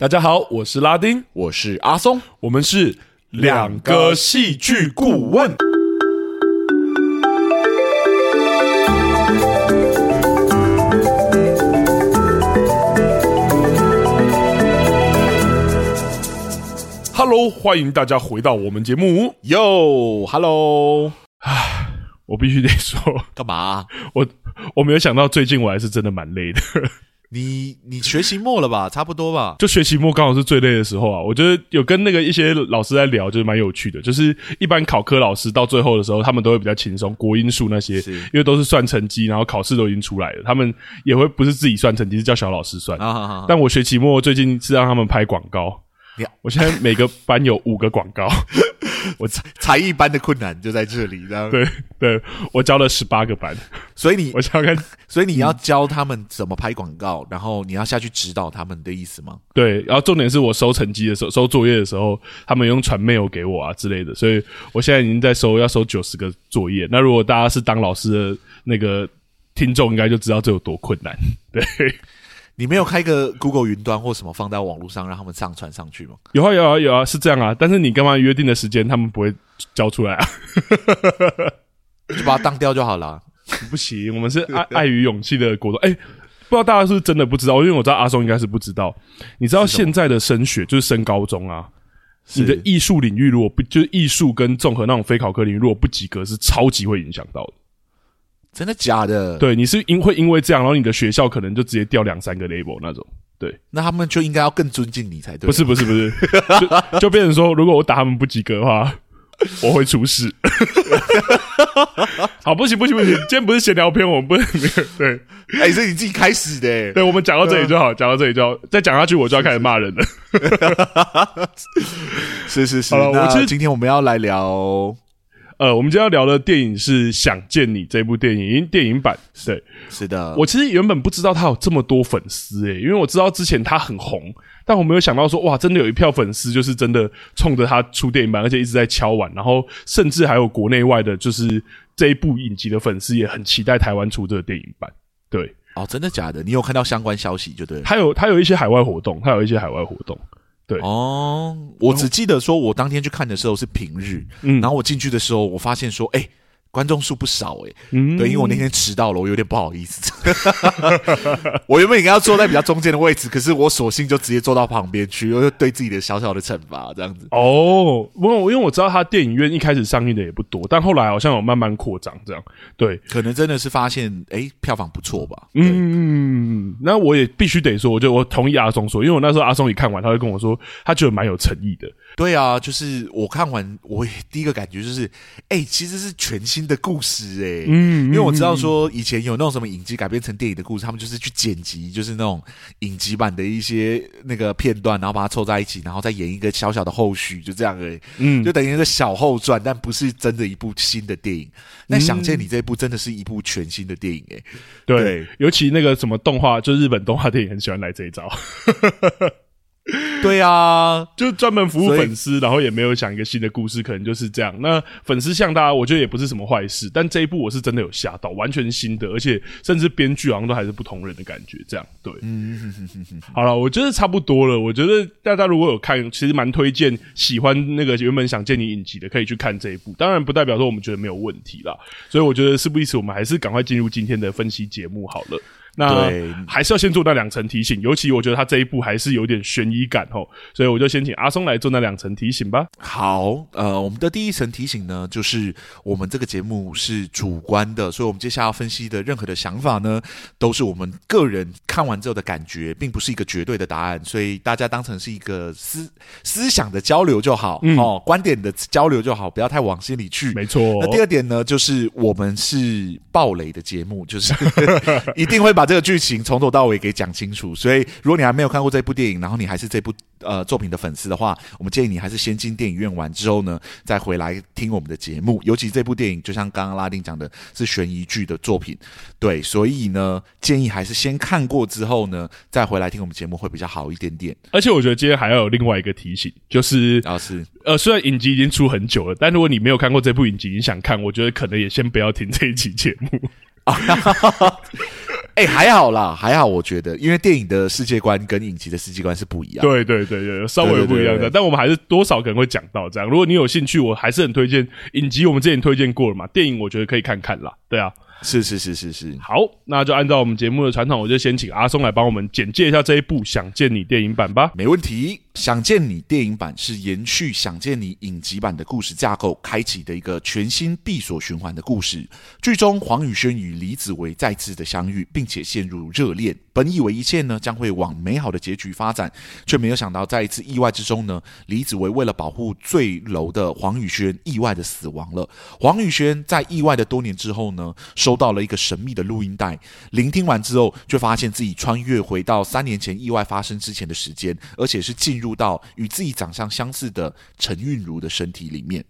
大家好，我是拉丁，我是阿松，我们是两个戏剧顾问。Hello，欢迎大家回到我们节目。Yo，Hello，唉，我必须得说，干嘛？我我没有想到，最近我还是真的蛮累的。你你学期末了吧？差不多吧？就学期末刚好是最累的时候啊！我觉得有跟那个一些老师在聊，就是蛮有趣的。就是一般考科老师到最后的时候，他们都会比较轻松，国英数那些，因为都是算成绩，然后考试都已经出来了，他们也会不是自己算成绩，是叫小老师算。但我学期末最近是让他们拍广告。我现在每个班有五个广告，我才才艺班的困难就在这里，这样对对，我教了十八个班，所以你 我想看，所以你要教他们怎么拍广告，然后你要下去指导他们的意思吗？对，然后重点是我收成绩的时候，收作业的时候，他们用传 mail 给我啊之类的，所以我现在已经在收，要收九十个作业。那如果大家是当老师的那个听众，应该就知道这有多困难，对。你没有开个 Google 云端或什么放在网络上让他们上传上去吗？有啊有啊有啊，是这样啊。但是你干嘛约定的时间他们不会交出来啊？就把它当掉就好了。不行，我们是爱 爱与勇气的国度。哎、欸，不知道大家是不是真的不知道？因为我知道阿松应该是不知道。你知道现在的升学就是升高中啊，你的艺术领域如果不就是艺术跟综合那种非考科领域如果不及格，是超级会影响到的。真的假的？对，你是因会因为这样，然后你的学校可能就直接掉两三个 label 那种。对，那他们就应该要更尊敬你才对。不是不是不是，就就变成说，如果我打他们不及格的话，我会出事。好，不行不行不行，今天不是闲聊片，我们不能那个对。哎、欸，是你自己开始的。对，我们讲到这里就好，讲到这里就好，再讲下去我就要开始骂人了。是是是，好了，我其实今天我们要来聊。呃，我们今天要聊的电影是《想见你》这部电影，电影版。对，是的。我其实原本不知道他有这么多粉丝诶，因为我知道之前他很红，但我没有想到说，哇，真的有一票粉丝，就是真的冲着他出电影版，而且一直在敲碗，然后甚至还有国内外的，就是这一部影集的粉丝也很期待台湾出这个电影版。对，哦，真的假的？你有看到相关消息就对了。他有，他有一些海外活动，他有一些海外活动。对哦，我只记得说，我当天去看的时候是平日，嗯，然后我进去的时候，我发现说，哎、欸。观众数不少诶、欸，嗯，对，因为我那天迟到了，我有点不好意思。我原本应该要坐在比较中间的位置，可是我索性就直接坐到旁边去，我就对自己的小小的惩罚这样子。哦，不过因为我知道他电影院一开始上映的也不多，但后来好像有慢慢扩张这样。对，可能真的是发现，哎、欸，票房不错吧？嗯，那我也必须得说，我就我同意阿松说，因为我那时候阿松一看完，他会跟我说，他觉得蛮有诚意的。对啊，就是我看完，我第一个感觉就是，哎、欸，其实是全新的故事、欸，哎，嗯，因为我知道说以前有那种什么影集改编成电影的故事，他们就是去剪辑，就是那种影集版的一些那个片段，然后把它凑在一起，然后再演一个小小的后续，就这样而已，嗯，就等于一个小后传，但不是真的一部新的电影。那、嗯、想见你这一部真的是一部全新的电影、欸，哎，对，尤其那个什么动画，就日本动画电影很喜欢来这一招。对啊，就专门服务粉丝，然后也没有讲一个新的故事，可能就是这样。那粉丝像大家，我觉得也不是什么坏事。但这一部我是真的有吓到，完全新的，而且甚至编剧好像都还是不同人的感觉。这样对，嗯。好了，我觉得差不多了。我觉得大家如果有看，其实蛮推荐，喜欢那个原本想见你影集的，可以去看这一部。当然，不代表说我们觉得没有问题啦。所以我觉得事不宜迟，我们还是赶快进入今天的分析节目好了。那还是要先做那两层提醒，尤其我觉得他这一步还是有点悬疑感哦，所以我就先请阿松来做那两层提醒吧。好，呃，我们的第一层提醒呢，就是我们这个节目是主观的，所以我们接下来要分析的任何的想法呢，都是我们个人看完之后的感觉，并不是一个绝对的答案，所以大家当成是一个思思想的交流就好，嗯、哦，观点的交流就好，不要太往心里去。没错。那第二点呢，就是我们是暴雷的节目，就是 一定会把。这个剧情从头到尾给讲清楚，所以如果你还没有看过这部电影，然后你还是这部呃作品的粉丝的话，我们建议你还是先进电影院完之后呢，再回来听我们的节目。尤其这部电影，就像刚刚拉丁讲的，是悬疑剧的作品，对，所以呢，建议还是先看过之后呢，再回来听我们节目会比较好一点点。而且我觉得今天还要有另外一个提醒，就是啊是呃，虽然影集已经出很久了，但如果你没有看过这部影集，你想看，我觉得可能也先不要听这一期节目。哎、欸，还好啦，还好，我觉得，因为电影的世界观跟影集的世界观是不一样。对对对对，稍微不一样的，但我们还是多少可能会讲到这样。如果你有兴趣，我还是很推荐影集，我们之前推荐过了嘛。电影我觉得可以看看啦，对啊。是是是是是，好，那就按照我们节目的传统，我就先请阿松来帮我们简介一下这一部《想见你》电影版吧。没问题。《想见你》电影版是延续《想见你》影集版的故事架构，开启的一个全新闭锁循环的故事。剧中黄宇轩与李子维再次的相遇，并且陷入热恋。本以为一切呢将会往美好的结局发展，却没有想到在一次意外之中呢，李子维为了保护坠楼的黄宇轩，意外的死亡了。黄宇轩在意外的多年之后呢，收到了一个神秘的录音带，聆听完之后，就发现自己穿越回到三年前意外发生之前的时间，而且是进入。入到与自己长相相似的陈韵如的身体里面，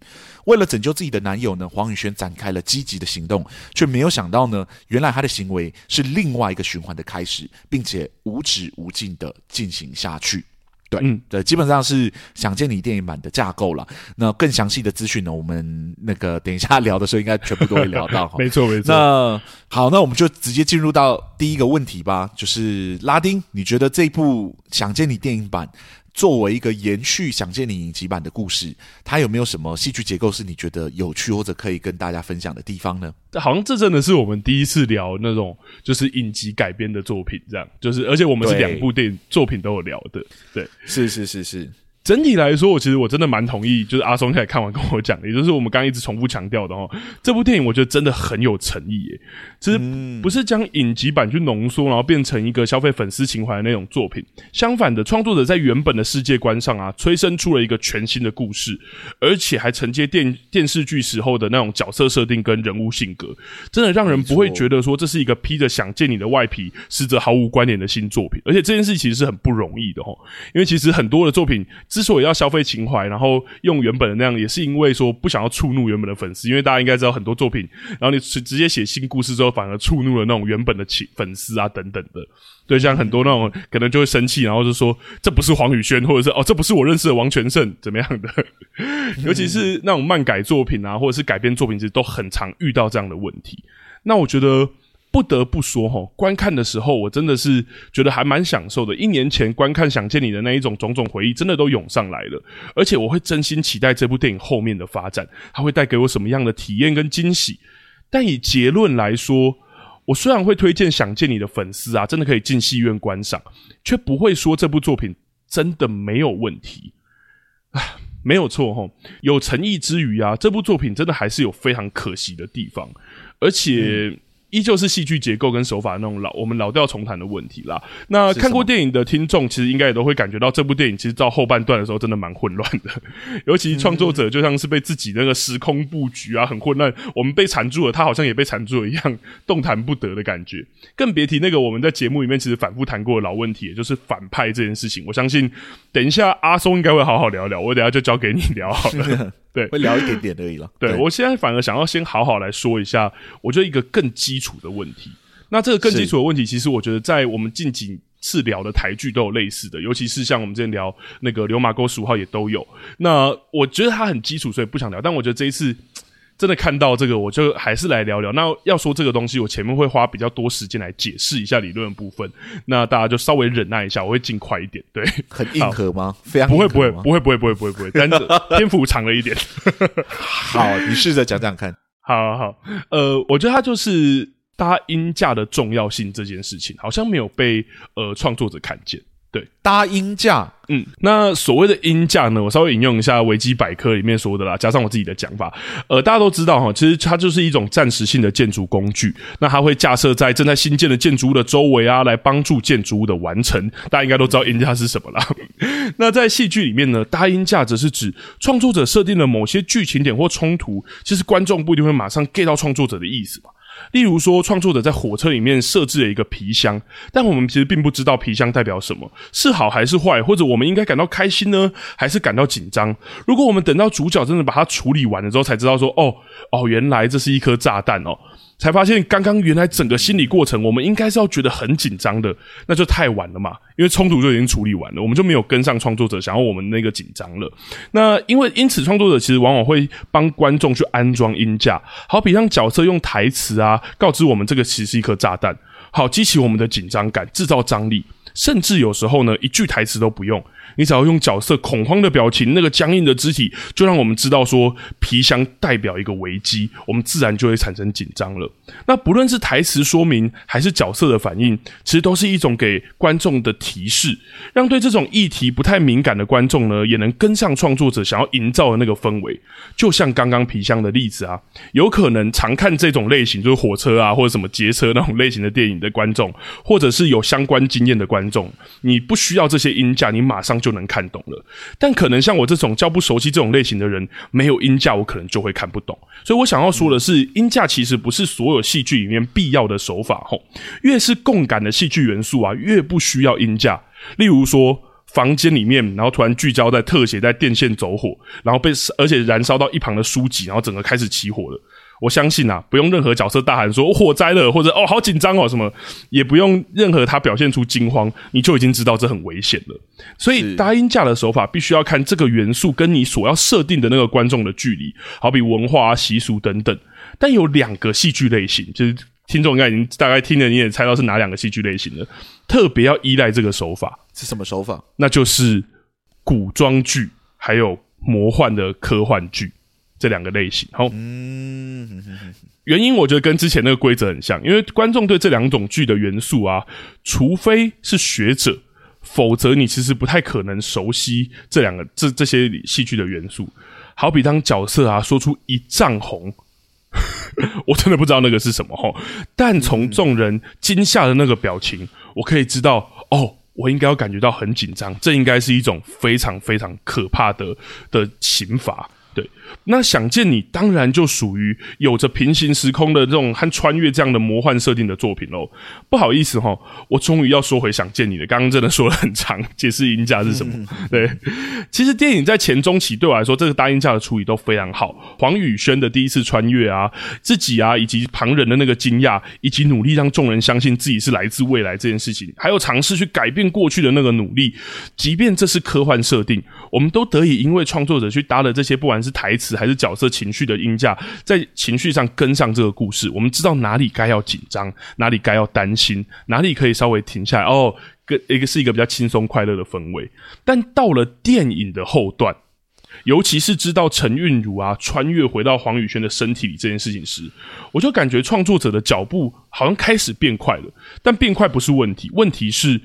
为了拯救自己的男友呢，黄宇轩展开了积极的行动，却没有想到呢，原来他的行为是另外一个循环的开始，并且无止无尽的进行下去。对，嗯，对，基本上是想见你电影版的架构了。那更详细的资讯呢，我们那个等一下聊的时候，应该全部都会聊到。没错，没错。那好，那我们就直接进入到第一个问题吧，就是拉丁，你觉得这部想见你电影版？作为一个延续《想见你》影集版的故事，它有没有什么戏剧结构是你觉得有趣或者可以跟大家分享的地方呢？好像这真的是我们第一次聊那种就是影集改编的作品，这样就是，而且我们是两部电影作品都有聊的，对，是是是是。整体来说，我其实我真的蛮同意，就是阿松现在看完跟我讲的，也就是我们刚刚一直重复强调的哦。这部电影我觉得真的很有诚意耶，其实不是将影集版去浓缩，然后变成一个消费粉丝情怀的那种作品。相反的，创作者在原本的世界观上啊，催生出了一个全新的故事，而且还承接电电视剧时候的那种角色设定跟人物性格，真的让人不会觉得说这是一个披着想见你的外皮，实则毫无关联的新作品。而且这件事其实是很不容易的哦，因为其实很多的作品。之所以要消费情怀，然后用原本的那样，也是因为说不想要触怒原本的粉丝。因为大家应该知道很多作品，然后你直接写新故事之后，反而触怒了那种原本的粉丝啊等等的。对，像很多那种可能就会生气，然后就说这不是黄宇轩，或者是哦这不是我认识的王全胜，怎么样的？尤其是那种漫改作品啊，或者是改编作品，其实都很常遇到这样的问题。那我觉得。不得不说，齁，观看的时候我真的是觉得还蛮享受的。一年前观看《想见你》的那一种种种回忆，真的都涌上来了。而且我会真心期待这部电影后面的发展，它会带给我什么样的体验跟惊喜。但以结论来说，我虽然会推荐《想见你》的粉丝啊，真的可以进戏院观赏，却不会说这部作品真的没有问题。啊，没有错，齁，有诚意之余啊，这部作品真的还是有非常可惜的地方，而且。依旧是戏剧结构跟手法那种老我们老调重弹的问题啦。那看过电影的听众，其实应该也都会感觉到这部电影其实到后半段的时候真的蛮混乱的，尤其创作者就像是被自己那个时空布局啊很混乱，我们被缠住了，他好像也被缠住了一样，动弹不得的感觉。更别提那个我们在节目里面其实反复谈过的老问题，也就是反派这件事情。我相信 等一下阿松应该会好好聊聊，我等一下就交给你聊好了。对，会聊一点点而已了。对，我现在反而想要先好好来说一下，我觉得一个更基础的问题。那这个更基础的问题，其实我觉得在我们近几次聊的台剧都有类似的，尤其是像我们之前聊那个《流马沟十五号》也都有。那我觉得它很基础，所以不想聊。但我觉得这一次。真的看到这个，我就还是来聊聊。那要说这个东西，我前面会花比较多时间来解释一下理论的部分。那大家就稍微忍耐一下，我会尽快一点。对，很硬核吗？非常不会，不会，不会，不会，不会，不会，不会。但是篇幅长了一点。好，你试着讲讲看。好好好，呃，我觉得它就是搭音架的重要性这件事情，好像没有被呃创作者看见。对，搭鹰架，嗯，那所谓的鹰架呢，我稍微引用一下维基百科里面说的啦，加上我自己的讲法。呃，大家都知道哈，其实它就是一种暂时性的建筑工具，那它会架设在正在新建的建筑物的周围啊，来帮助建筑物的完成。大家应该都知道鹰架是什么啦。那在戏剧里面呢，搭鹰架则是指创作者设定了某些剧情点或冲突，其实观众不一定会马上 get 到创作者的意思嘛。例如说，创作者在火车里面设置了一个皮箱，但我们其实并不知道皮箱代表什么，是好还是坏，或者我们应该感到开心呢，还是感到紧张？如果我们等到主角真的把它处理完了之后，才知道说，哦哦，原来这是一颗炸弹哦。才发现，刚刚原来整个心理过程，我们应该是要觉得很紧张的，那就太晚了嘛。因为冲突就已经处理完了，我们就没有跟上创作者想要我们那个紧张了。那因为因此，创作者其实往往会帮观众去安装音架，好比让角色用台词啊告知我们这个其实是一颗炸弹，好激起我们的紧张感，制造张力，甚至有时候呢，一句台词都不用。你只要用角色恐慌的表情，那个僵硬的肢体，就让我们知道说皮箱代表一个危机，我们自然就会产生紧张了。那不论是台词说明，还是角色的反应，其实都是一种给观众的提示，让对这种议题不太敏感的观众呢，也能跟上创作者想要营造的那个氛围。就像刚刚皮箱的例子啊，有可能常看这种类型，就是火车啊或者什么街车那种类型的电影的观众，或者是有相关经验的观众众，你不需要这些音架，你马上就。能看懂了，但可能像我这种较不熟悉这种类型的人，没有音架，我可能就会看不懂。所以我想要说的是，音架其实不是所有戏剧里面必要的手法。吼，越是共感的戏剧元素啊，越不需要音架。例如说，房间里面，然后突然聚焦在特写，在电线走火，然后被而且燃烧到一旁的书籍，然后整个开始起火了。我相信啊，不用任何角色大喊说“火灾了”或者“哦，好紧张哦”什么，也不用任何他表现出惊慌，你就已经知道这很危险了。所以搭音架的手法必须要看这个元素跟你所要设定的那个观众的距离，好比文化啊、习俗等等。但有两个戏剧类型，就是听众应该已经大概听了，你也猜到是哪两个戏剧类型了。特别要依赖这个手法是什么手法？那就是古装剧，还有魔幻的科幻剧。这两个类型，好，嗯，原因我觉得跟之前那个规则很像，因为观众对这两种剧的元素啊，除非是学者，否则你其实不太可能熟悉这两个这这些戏剧的元素。好比当角色啊说出一丈红，我真的不知道那个是什么齁，但从众人惊吓的那个表情，我可以知道，哦，我应该要感觉到很紧张，这应该是一种非常非常可怕的的刑罚。对，那想见你当然就属于有着平行时空的这种和穿越这样的魔幻设定的作品喽。不好意思哈，我终于要说回想见你了。刚刚真的说了很长，解释音架是什么。对，其实电影在前中期对我来说，这个大音架的处理都非常好。黄宇轩的第一次穿越啊，自己啊，以及旁人的那个惊讶，以及努力让众人相信自己是来自未来这件事情，还有尝试去改变过去的那个努力，即便这是科幻设定，我们都得以因为创作者去搭了这些，不管是是台词还是角色情绪的音架，在情绪上跟上这个故事，我们知道哪里该要紧张，哪里该要担心，哪里可以稍微停下来。哦，跟一个是一个比较轻松快乐的氛围。但到了电影的后段，尤其是知道陈韵如啊穿越回到黄宇轩的身体里这件事情时，我就感觉创作者的脚步好像开始变快了。但变快不是问题，问题是。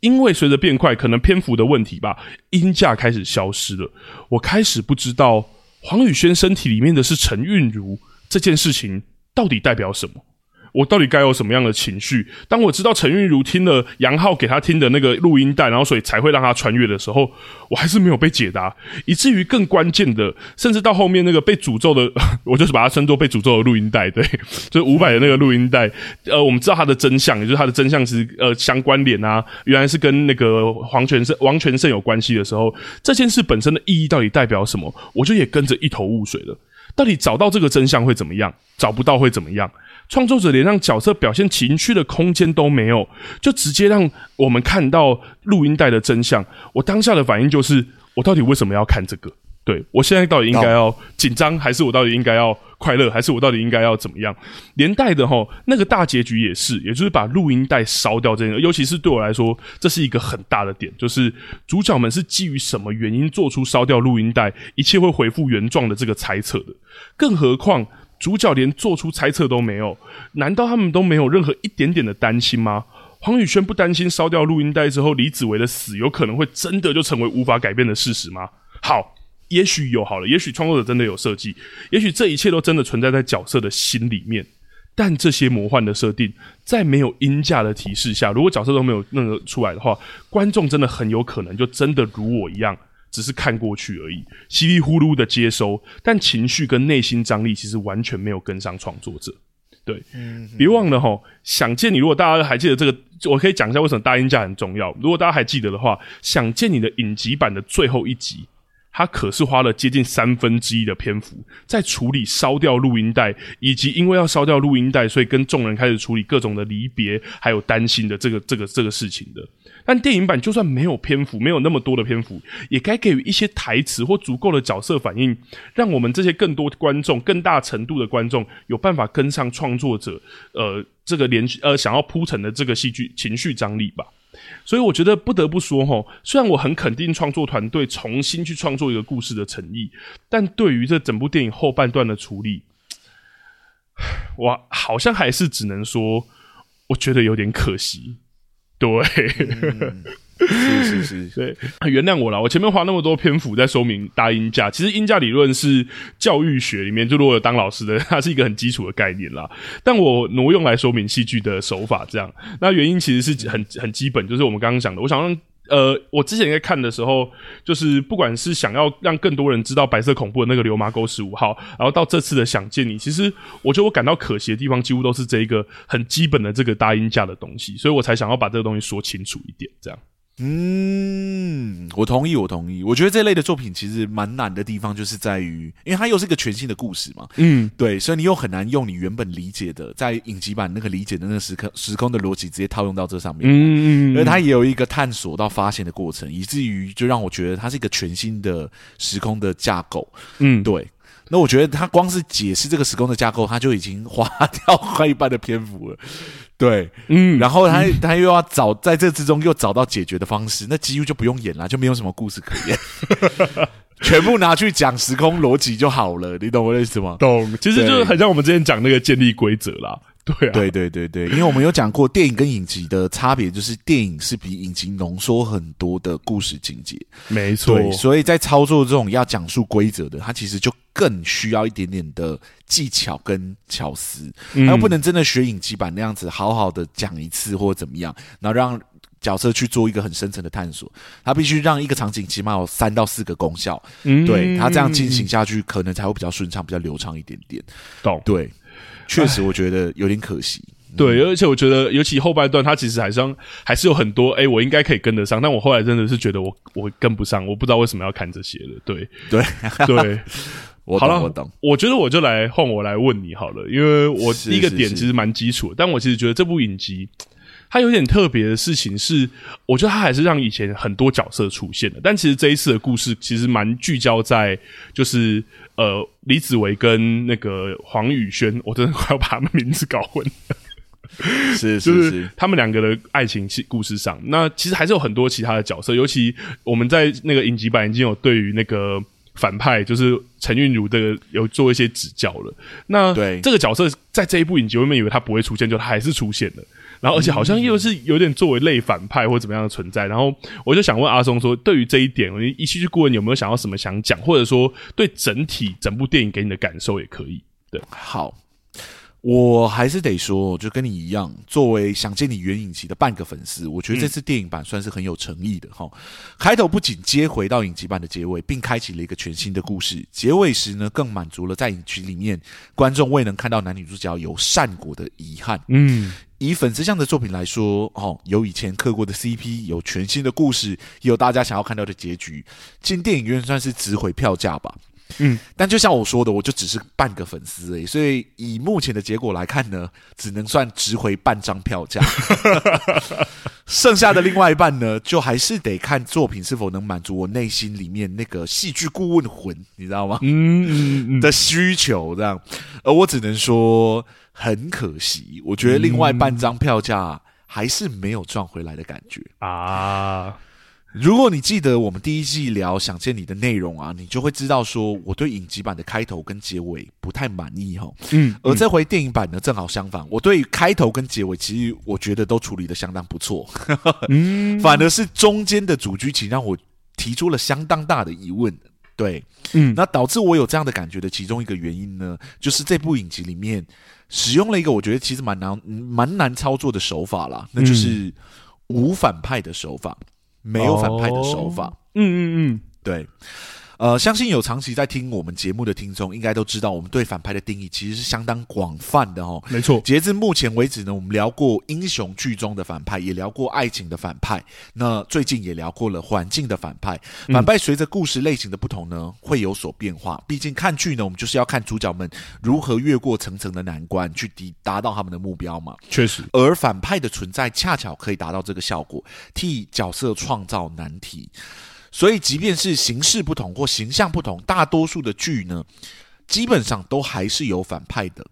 因为随着变快，可能篇幅的问题吧，音架开始消失了。我开始不知道黄宇轩身体里面的是陈韵如这件事情到底代表什么。我到底该有什么样的情绪？当我知道陈韵如听了杨浩给他听的那个录音带，然后所以才会让他穿越的时候，我还是没有被解答，以至于更关键的，甚至到后面那个被诅咒的，我就是把它称作被诅咒的录音带，对，就是伍佰的那个录音带。呃，我们知道他的真相，也就是他的真相是呃相关联啊，原来是跟那个黄全胜、王全胜有关系的时候，这件事本身的意义到底代表什么？我就也跟着一头雾水了。到底找到这个真相会怎么样？找不到会怎么样？创作者连让角色表现情绪的空间都没有，就直接让我们看到录音带的真相。我当下的反应就是：我到底为什么要看这个？对，我现在到底应该要紧张，还是我到底应该要快乐，还是我到底应该要怎么样？连带的齁，那个大结局也是，也就是把录音带烧掉这个。尤其是对我来说，这是一个很大的点，就是主角们是基于什么原因做出烧掉录音带，一切会恢复原状的这个猜测的。更何况。主角连做出猜测都没有，难道他们都没有任何一点点的担心吗？黄宇轩不担心烧掉录音带之后，李子维的死有可能会真的就成为无法改变的事实吗？好，也许有好了，也许创作者真的有设计，也许这一切都真的存在在角色的心里面。但这些魔幻的设定，在没有音架的提示下，如果角色都没有那个出来的话，观众真的很有可能就真的如我一样。只是看过去而已，稀里呼噜的接收，但情绪跟内心张力其实完全没有跟上创作者。对，别、忘了哈，想见你。如果大家还记得这个，我可以讲一下为什么大音架很重要。如果大家还记得的话，想见你的影集版的最后一集，他可是花了接近三分之一的篇幅在处理烧掉录音带，以及因为要烧掉录音带，所以跟众人开始处理各种的离别还有担心的这个这个这个事情的。但电影版就算没有篇幅，没有那么多的篇幅，也该给予一些台词或足够的角色反应，让我们这些更多观众、更大程度的观众有办法跟上创作者，呃，这个连续呃想要铺陈的这个戏剧情绪张力吧。所以我觉得不得不说哈，虽然我很肯定创作团队重新去创作一个故事的诚意，但对于这整部电影后半段的处理，我好像还是只能说，我觉得有点可惜。对。是是是，对，原谅我啦，我前面花那么多篇幅在说明大音架，其实音架理论是教育学里面，就如果有当老师的，它是一个很基础的概念啦。但我挪用来说明戏剧的手法，这样，那原因其实是很很基本，就是我们刚刚讲的，我想让呃，我之前在看的时候，就是不管是想要让更多人知道白色恐怖的那个流麻沟十五号，然后到这次的想见你，其实我觉得我感到可惜的地方，几乎都是这一个很基本的这个大音架的东西，所以我才想要把这个东西说清楚一点，这样。嗯，我同意，我同意。我觉得这类的作品其实蛮难的地方，就是在于，因为它又是一个全新的故事嘛。嗯，对，所以你又很难用你原本理解的，在影集版那个理解的那个时空时空的逻辑，直接套用到这上面。嗯嗯，因为它也有一个探索到发现的过程，以至于就让我觉得它是一个全新的时空的架构。嗯，对。那我觉得他光是解释这个时空的架构，他就已经花掉快一半的篇幅了。对，嗯，然后他他又要找在这之中又找到解决的方式，那几乎就不用演了，就没有什么故事可言，全部拿去讲时空逻辑就好了，你懂我的意思吗？懂，其实就是很像我们之前讲那个建立规则啦。对啊，对对对对，因为我们有讲过电影跟影集的差别，就是电影是比影集浓缩很多的故事情节，没错。所以在操作这种要讲述规则的，它其实就更需要一点点的技巧跟巧思，它又不能真的学影集版那样子好好的讲一次或者怎么样，然后让角色去做一个很深层的探索，它必须让一个场景起码有三到四个功效，嗯，对，它这样进行下去可能才会比较顺畅，比较流畅一点点。懂，对。确实，我觉得有点可惜。对，而且我觉得，尤其后半段，它其实还是还是有很多，哎，我应该可以跟得上，但我后来真的是觉得我我跟不上，我不知道为什么要看这些了。对，对，对，我懂，我懂。我觉得我就来换我来问你好了，因为我第一个点其实蛮基础的，但我其实觉得这部影集它有点特别的事情是，我觉得它还是让以前很多角色出现的，但其实这一次的故事其实蛮聚焦在就是。呃，李子维跟那个黄宇轩，我真的快要把他们名字搞混了。是，是，是，就是他们两个的爱情戏故事上，那其实还是有很多其他的角色，尤其我们在那个影集版已经有对于那个反派，就是陈韵如的有做一些指教了。那对这个角色在这一部影集，我们以为他不会出现，就他还是出现了。然后，而且好像又是有点作为类反派或怎么样的存在。然后，我就想问阿松说，对于这一点，一戏剧顾问有没有想要什么想讲，或者说对整体整部电影给你的感受也可以。对，好，我还是得说，就跟你一样，作为想见你原影集的半个粉丝，我觉得这次电影版算是很有诚意的哈。嗯、开头不仅接回到影集版的结尾，并开启了一个全新的故事，结尾时呢，更满足了在影集里面观众未能看到男女主角有善果的遗憾。嗯。以粉丝向的作品来说，哦，有以前磕过的 CP，有全新的故事，也有大家想要看到的结局。进电影院算是值回票价吧。嗯，但就像我说的，我就只是半个粉丝诶，所以以目前的结果来看呢，只能算值回半张票价。剩下的另外一半呢，就还是得看作品是否能满足我内心里面那个戏剧顾问魂，你知道吗？嗯嗯嗯的需求这样，而我只能说。很可惜，我觉得另外半张票价还是没有赚回来的感觉啊。如果你记得我们第一季聊想见你的内容啊，你就会知道说我对影集版的开头跟结尾不太满意哈。嗯，而这回电影版呢，正好相反，我对开头跟结尾其实我觉得都处理的相当不错。嗯，反而是中间的主剧情让我提出了相当大的疑问。对，嗯，那导致我有这样的感觉的其中一个原因呢，就是这部影集里面。使用了一个我觉得其实蛮难蛮难操作的手法啦，那就是无反派的手法，嗯、没有反派的手法。嗯嗯嗯，对。呃，相信有长期在听我们节目的听众，应该都知道我们对反派的定义其实是相当广泛的哦。没错，截至目前为止呢，我们聊过英雄剧中的反派，也聊过爱情的反派，那最近也聊过了环境的反派。反派随着故事类型的不同呢，会有所变化。毕竟看剧呢，我们就是要看主角们如何越过层层的难关，去抵达到他们的目标嘛。确实，而反派的存在恰巧可以达到这个效果，替角色创造难题。所以，即便是形式不同或形象不同，大多数的剧呢，基本上都还是有反派的。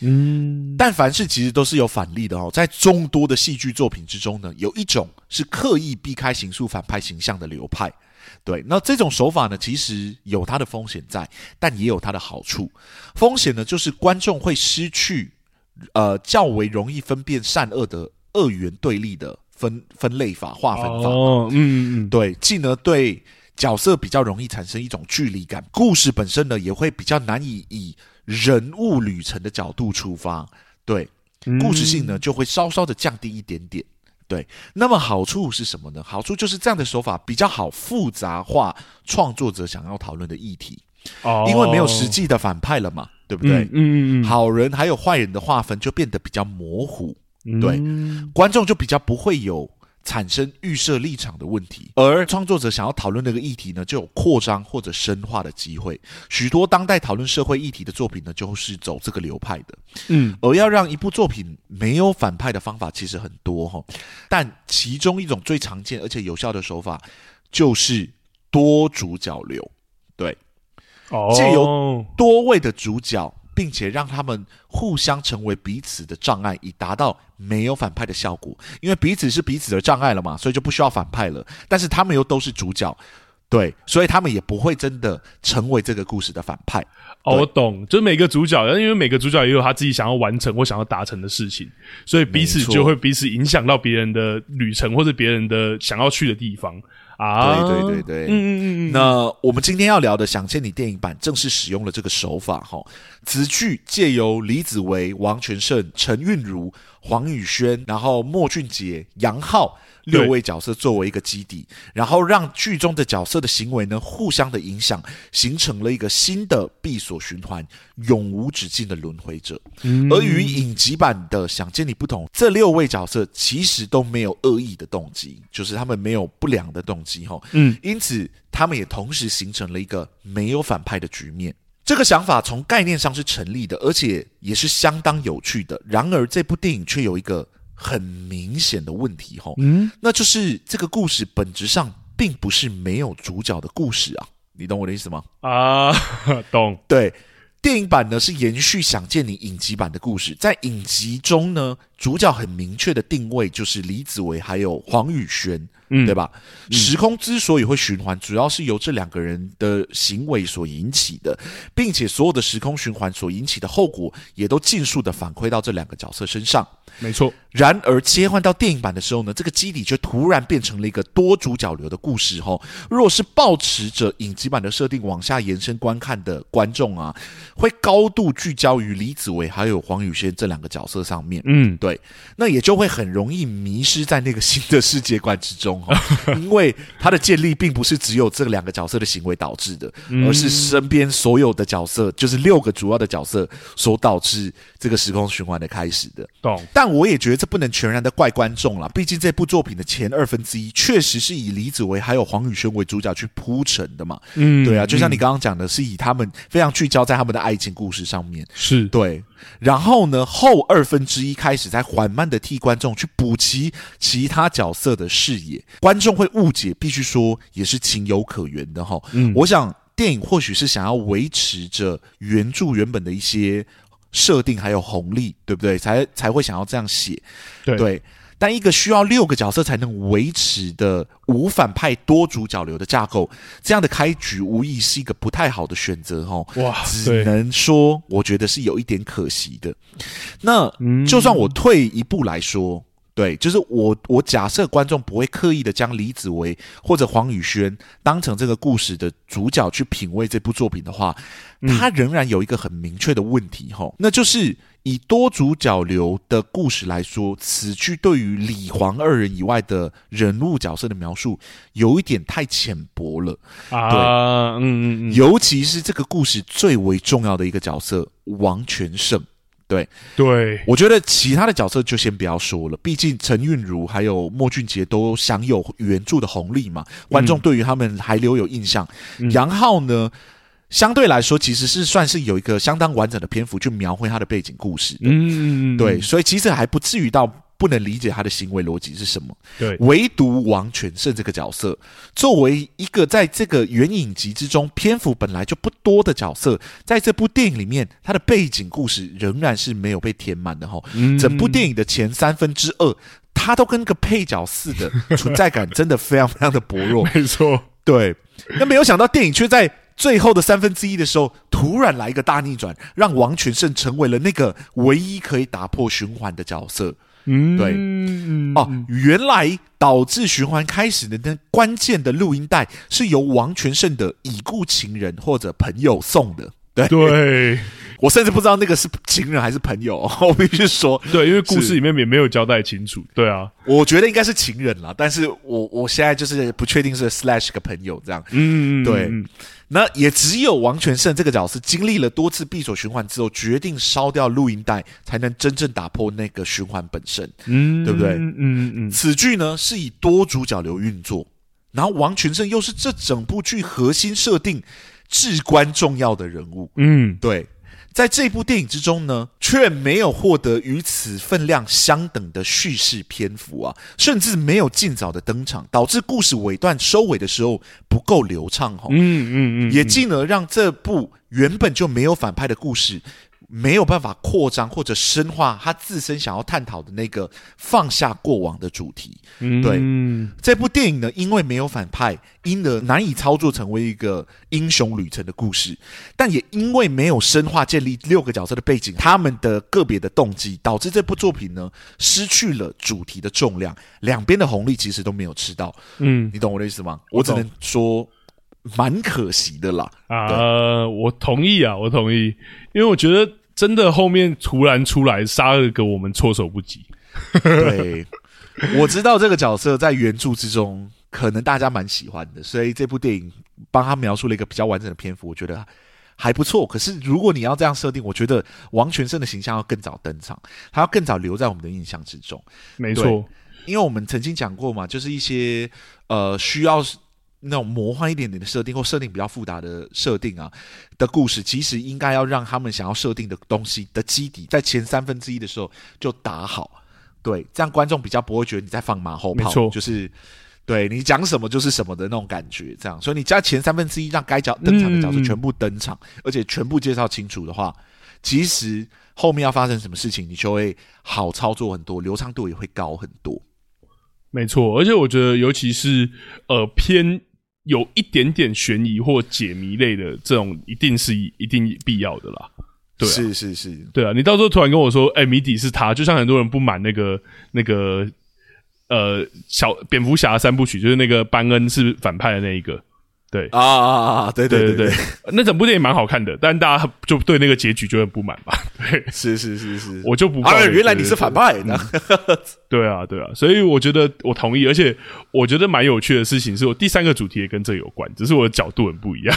嗯，但凡事其实都是有反例的哦。在众多的戏剧作品之中呢，有一种是刻意避开形塑反派形象的流派。对，那这种手法呢，其实有它的风险在，但也有它的好处。风险呢，就是观众会失去呃较为容易分辨善恶的二元对立的分分类法、划分法。哦，嗯嗯嗯，对，进而对角色比较容易产生一种距离感。故事本身呢，也会比较难以以人物旅程的角度出发，对，故事性呢就会稍稍的降低一点点。对，那么好处是什么呢？好处就是这样的手法比较好复杂化创作者想要讨论的议题，哦，因为没有实际的反派了嘛，对不对？嗯嗯嗯，好人还有坏人的划分就变得比较模糊，对，嗯，观众就比较不会有。产生预设立场的问题，而创作者想要讨论那个议题呢，就有扩张或者深化的机会。许多当代讨论社会议题的作品呢，就是走这个流派的。嗯，而要让一部作品没有反派的方法其实很多哈，但其中一种最常见而且有效的手法就是多主角流。对，借由多位的主角。并且让他们互相成为彼此的障碍，以达到没有反派的效果。因为彼此是彼此的障碍了嘛，所以就不需要反派了。但是他们又都是主角，对，所以他们也不会真的成为这个故事的反派。哦，我懂，就是每个主角，因为每个主角也有他自己想要完成或想要达成的事情，所以彼此就会彼此影响到别人的旅程或者别人的想要去的地方。啊，对对对对，嗯嗯嗯。那我们今天要聊的《想见你》电影版正式使用了这个手法哈。词句借由李子维、王全胜、陈韵如、黄宇轩，然后莫俊杰、杨浩。六位角色作为一个基底，然后让剧中的角色的行为呢互相的影响，形成了一个新的闭锁循环，永无止境的轮回者。嗯、而与影集版的《想见你》不同，这六位角色其实都没有恶意的动机，就是他们没有不良的动机哈。嗯，因此他们也同时形成了一个没有反派的局面。这个想法从概念上是成立的，而且也是相当有趣的。然而，这部电影却有一个。很明显的问题吼，嗯，那就是这个故事本质上并不是没有主角的故事啊，你懂我的意思吗？啊，懂。对，电影版呢是延续《想见你》影集版的故事，在影集中呢，主角很明确的定位就是李子维还有黄宇轩。嗯，对吧？时空之所以会循环，主要是由这两个人的行为所引起的，并且所有的时空循环所引起的后果，也都尽数的反馈到这两个角色身上。没错。然而切换到电影版的时候呢，这个基底却突然变成了一个多主角流的故事。哈，若是抱持着影集版的设定往下延伸观看的观众啊，会高度聚焦于李子维还有黄宇轩这两个角色上面。嗯，对，那也就会很容易迷失在那个新的世界观之中。因为它的建立并不是只有这两个角色的行为导致的，而是身边所有的角色，就是六个主要的角色所导致这个时空循环的开始的。懂？但我也觉得这不能全然的怪观众啦，毕竟这部作品的前二分之一确实是以李子维还有黄宇轩为主角去铺陈的嘛。嗯，对啊，就像你刚刚讲的，是以他们非常聚焦在他们的爱情故事上面。是对。然后呢，后二分之一开始在缓慢的替观众去补齐其他角色的视野，观众会误解，必须说也是情有可原的哈。嗯，我想电影或许是想要维持着原著原本的一些设定还有红利，对不对？才才会想要这样写，对。对但一个需要六个角色才能维持的无反派多主角流的架构，这样的开局无疑是一个不太好的选择哦。哇，只能说我觉得是有一点可惜的。那就算我退一步来说，对，就是我我假设观众不会刻意的将李子维或者黄宇轩当成这个故事的主角去品味这部作品的话，他仍然有一个很明确的问题哈，那就是。以多主角流的故事来说，此剧对于李黄二人以外的人物角色的描述有一点太浅薄了啊！对，嗯嗯嗯，尤其是这个故事最为重要的一个角色王全胜，对对，我觉得其他的角色就先不要说了，毕竟陈韵如还有莫俊杰都享有原著的红利嘛，观众对于他们还留有印象。嗯、杨浩呢？相对来说，其实是算是有一个相当完整的篇幅去描绘他的背景故事的。嗯，对，所以其实还不至于到不能理解他的行为逻辑是什么。对，唯独王全胜这个角色，作为一个在这个原影集之中篇幅本来就不多的角色，在这部电影里面，他的背景故事仍然是没有被填满的哈。整部电影的前三分之二，他都跟个配角似的，存在感真的非常非常的薄弱。没错，对。那没有想到电影却在最后的三分之一的时候，突然来一个大逆转，让王全胜成为了那个唯一可以打破循环的角色。嗯，对，哦，原来导致循环开始的那关键的录音带是由王全胜的已故情人或者朋友送的。对，对。我甚至不知道那个是情人还是朋友，我必须说，对，因为故事里面也没有交代清楚。对啊，我觉得应该是情人啦，但是我我现在就是不确定是 slash 个朋友这样。嗯，对，那也只有王全胜这个角色经历了多次闭锁循环之后，决定烧掉录音带，才能真正打破那个循环本身。嗯，对不对？嗯嗯嗯。此剧呢是以多主角流运作，然后王全胜又是这整部剧核心设定。至关重要的人物，嗯，对，在这部电影之中呢，却没有获得与此分量相等的叙事篇幅啊，甚至没有尽早的登场，导致故事尾段收尾的时候不够流畅哈，嗯嗯嗯，也进而让这部原本就没有反派的故事。没有办法扩张或者深化他自身想要探讨的那个放下过往的主题。嗯，对，这部电影呢，因为没有反派，因而难以操作成为一个英雄旅程的故事。但也因为没有深化建立六个角色的背景，他们的个别的动机，导致这部作品呢失去了主题的重量，两边的红利其实都没有吃到。嗯，你懂我的意思吗？我只能说蛮可惜的啦。啊，呃，我同意啊，我同意，因为我觉得。真的后面突然出来杀了个我们措手不及。对，我知道这个角色在原著之中可能大家蛮喜欢的，所以这部电影帮他描述了一个比较完整的篇幅，我觉得还不错。可是如果你要这样设定，我觉得王全胜的形象要更早登场，他要更早留在我们的印象之中。没错，因为我们曾经讲过嘛，就是一些呃需要。那种魔幻一点点的设定，或设定比较复杂的设定啊的故事，其实应该要让他们想要设定的东西的基底，在前三分之一的时候就打好，对，这样观众比较不会觉得你在放马后炮，没错，就是对你讲什么就是什么的那种感觉，这样，所以你加前三分之一让该角登场的角色全部登场，嗯、而且全部介绍清楚的话，其实后面要发生什么事情，你就会好操作很多，流畅度也会高很多。没错，而且我觉得，尤其是呃偏。有一点点悬疑或解谜类的这种，一定是一定必要的啦。对啊，是是是，对啊。你到时候突然跟我说，哎、欸，谜底是他，就像很多人不满那个那个呃小蝙蝠侠三部曲，就是那个班恩是反派的那一个。对啊啊啊！对对对对，对，那整部电影蛮好看的，但大家就对那个结局就很不满吧？对，是是是是，我就不啊，原来你是反派呢？对啊对啊，所以我觉得我同意，而且我觉得蛮有趣的事情是我第三个主题也跟这有关，只是我的角度很不一样。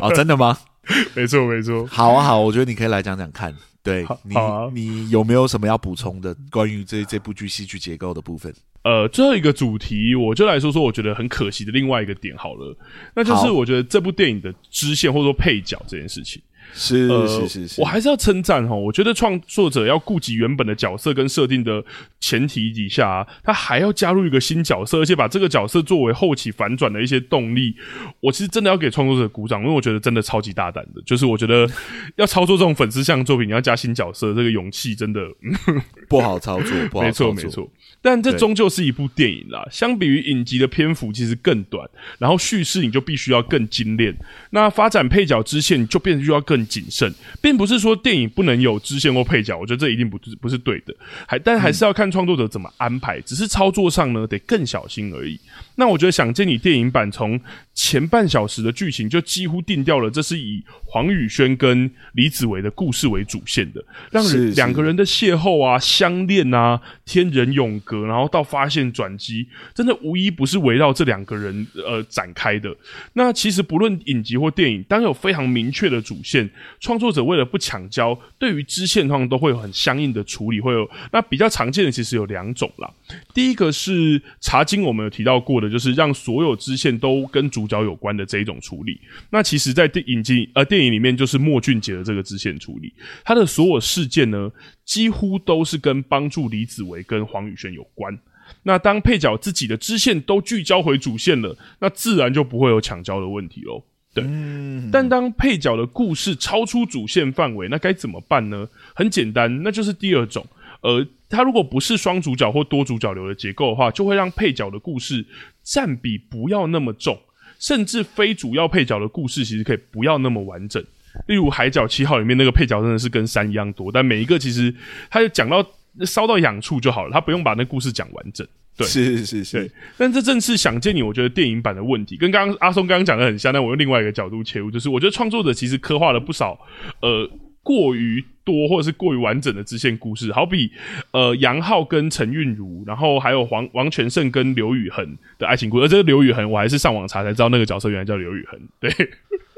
哦，真的吗？没错没错。好啊好，我觉得你可以来讲讲看，对你你有没有什么要补充的关于这这部剧戏剧结构的部分？呃，最后一个主题，我就来说说我觉得很可惜的另外一个点好了，那就是我觉得这部电影的支线或者说配角这件事情。是是是是，我还是要称赞哈。我觉得创作者要顾及原本的角色跟设定的前提底下啊，他还要加入一个新角色，而且把这个角色作为后期反转的一些动力。我其实真的要给创作者鼓掌，因为我觉得真的超级大胆的。就是我觉得 要操作这种粉丝向作品，你要加新角色，这个勇气真的 不好操作。不好操作，没错没错。但这终究是一部电影啦，相比于影集的篇幅其实更短，然后叙事你就必须要更精炼，那发展配角支线就变得就要更谨慎，并不是说电影不能有支线或配角，我觉得这一定不是不是对的，还但还是要看创作者怎么安排，只是操作上呢得更小心而已。那我觉得《想见你》电影版从前半小时的剧情就几乎定掉了，这是以黄宇轩跟李子维的故事为主线的，让人两个人的邂逅啊、相恋啊、天人永隔，然后到发现转机，真的无一不是围绕这两个人呃展开的。那其实不论影集或电影，当有非常明确的主线，创作者为了不抢焦，对于支线通常都会有很相应的处理，会有那比较常见的其实有两种啦。第一个是茶经，我们有提到过的，就是让所有支线都跟主角有关的这一种处理。那其实，在电影机呃电影里面，就是莫俊杰的这个支线处理，他的所有事件呢，几乎都是跟帮助李子维跟黄宇轩有关。那当配角自己的支线都聚焦回主线了，那自然就不会有抢焦的问题喽。对，嗯、但当配角的故事超出主线范围，那该怎么办呢？很简单，那就是第二种。呃，他如果不是双主角或多主角流的结构的话，就会让配角的故事占比不要那么重，甚至非主要配角的故事其实可以不要那么完整。例如《海角七号》里面那个配角真的是跟山一样多，但每一个其实他就讲到烧到痒处就好了，他不用把那故事讲完整。对，是是是是。但这正是想见你，我觉得电影版的问题跟刚刚阿松刚刚讲的很像，但我用另外一个角度切入，就是我觉得创作者其实刻画了不少呃。过于多或者是过于完整的支线故事，好比呃杨浩跟陈韵如，然后还有黄王全胜跟刘宇恒的爱情故事。而这个刘宇恒，我还是上网查才知道那个角色原来叫刘宇恒。对，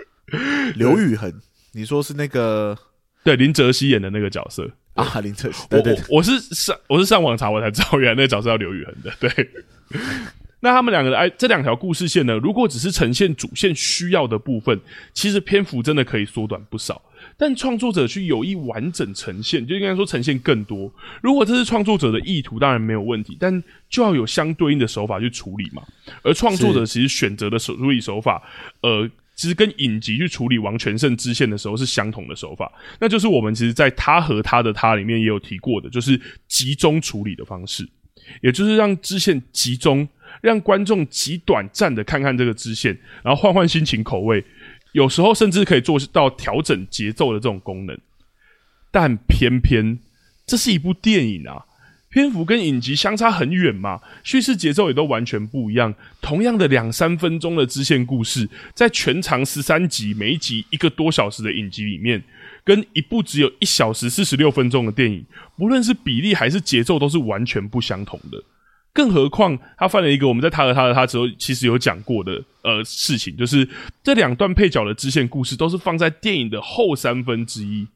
刘宇恒，你说是那个对林哲熙演的那个角色啊？林哲熙，对对，对我，我是上我是上网查我才知道原来那个角色叫刘宇恒的。对，那他们两个的爱这两条故事线呢，如果只是呈现主线需要的部分，其实篇幅真的可以缩短不少。但创作者去有意完整呈现，就应该说呈现更多。如果这是创作者的意图，当然没有问题，但就要有相对应的手法去处理嘛。而创作者其实选择的手处理手法，呃，其实跟影集去处理王全胜支线的时候是相同的手法，那就是我们其实在他和他的他里面也有提过的，就是集中处理的方式，也就是让支线集中，让观众极短暂的看看这个支线，然后换换心情口味。有时候甚至可以做到调整节奏的这种功能，但偏偏这是一部电影啊，篇幅跟影集相差很远嘛，叙事节奏也都完全不一样。同样的两三分钟的支线故事，在全长十三集、每一集一个多小时的影集里面，跟一部只有一小时四十六分钟的电影，不论是比例还是节奏，都是完全不相同的。更何况，他犯了一个我们在他和他的他之后其实有讲过的呃事情，就是这两段配角的支线故事都是放在电影的后三分之一，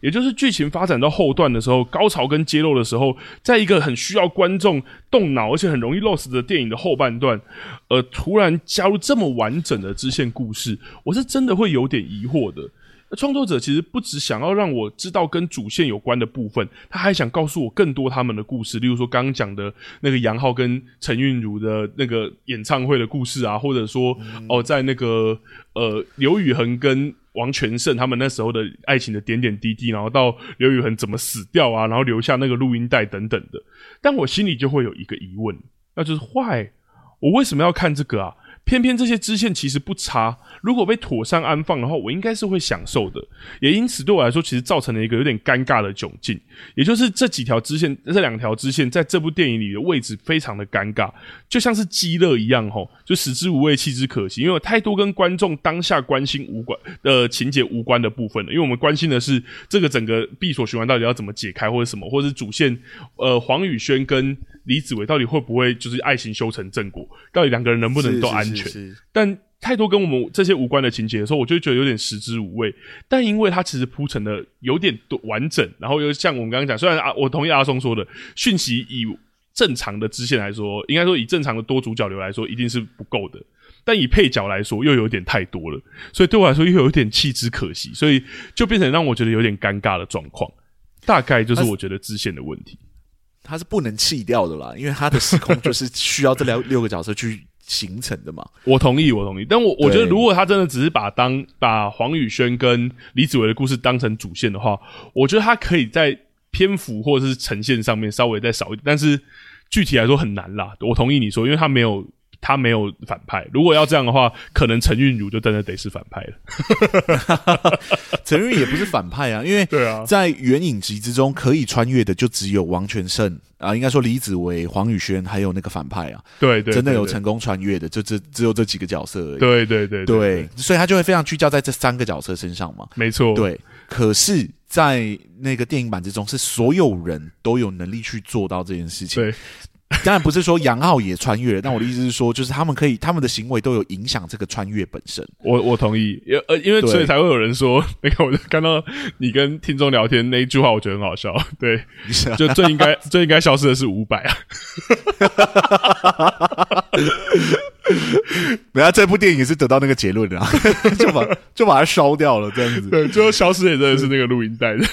也就是剧情发展到后段的时候，高潮跟揭露的时候，在一个很需要观众动脑而且很容易 lost 的电影的后半段，呃，突然加入这么完整的支线故事，我是真的会有点疑惑的。创作者其实不只想要让我知道跟主线有关的部分，他还想告诉我更多他们的故事，例如说刚刚讲的那个杨浩跟陈韵如的那个演唱会的故事啊，或者说、嗯、哦，在那个呃刘宇恒跟王全胜他们那时候的爱情的点点滴滴，然后到刘宇恒怎么死掉啊，然后留下那个录音带等等的，但我心里就会有一个疑问，那就是坏，我为什么要看这个啊？偏偏这些支线其实不差，如果被妥善安放的话，我应该是会享受的。也因此对我来说，其实造成了一个有点尴尬的窘境，也就是这几条支线，这两条支线在这部电影里的位置非常的尴尬，就像是鸡肋一样，吼，就食之无味，弃之可惜。因为有太多跟观众当下关心无关的情节无关的部分了，因为我们关心的是这个整个闭锁循环到底要怎么解开，或者什么，或者是主线，呃，黄宇轩跟。李子维到底会不会就是爱情修成正果？到底两个人能不能都安全？是是是是，但太多跟我们这些无关的情节的时候，我就觉得有点食之无味。但因为它其实铺陈的有点完整，然后又像我们刚刚讲，虽然啊，我同意阿松说的，讯息以正常的支线来说，应该说以正常的多主角流来说，一定是不够的。但以配角来说，又有点太多了，所以对我来说又有点弃之可惜，所以就变成让我觉得有点尴尬的状况。大概就是我觉得支线的问题。它是不能弃掉的啦，因为它的时空就是需要这六六个角色去形成的嘛。我同意，我同意。但我我觉得，如果他真的只是把当把黄宇轩跟李子维的故事当成主线的话，我觉得他可以在篇幅或者是呈现上面稍微再少一点。但是具体来说很难啦。我同意你说，因为他没有。他没有反派，如果要这样的话，可能陈韵如就真的得是反派了。陈韵也不是反派啊，因为对啊，在原影集之中可以穿越的就只有王全胜啊，应该说李子维、黄宇轩还有那个反派啊。对对，真的有成功穿越的，就只只有这几个角色而已。对对对对，所以他就会非常聚焦在这三个角色身上嘛。没错，对。可是，在那个电影版之中，是所有人都有能力去做到这件事情。对。当然不是说杨浩也穿越了，但我的意思是说，就是他们可以，他们的行为都有影响这个穿越本身。我我同意，因呃，因为所以才会有人说，那个我就看到你跟听众聊天那一句话，我觉得很好笑。对，就最应该最应该消失的是五百啊。等下这部电影也是得到那个结论啊，就把就把它烧掉了，这样子。对，最后消失也真的是那个录音带的。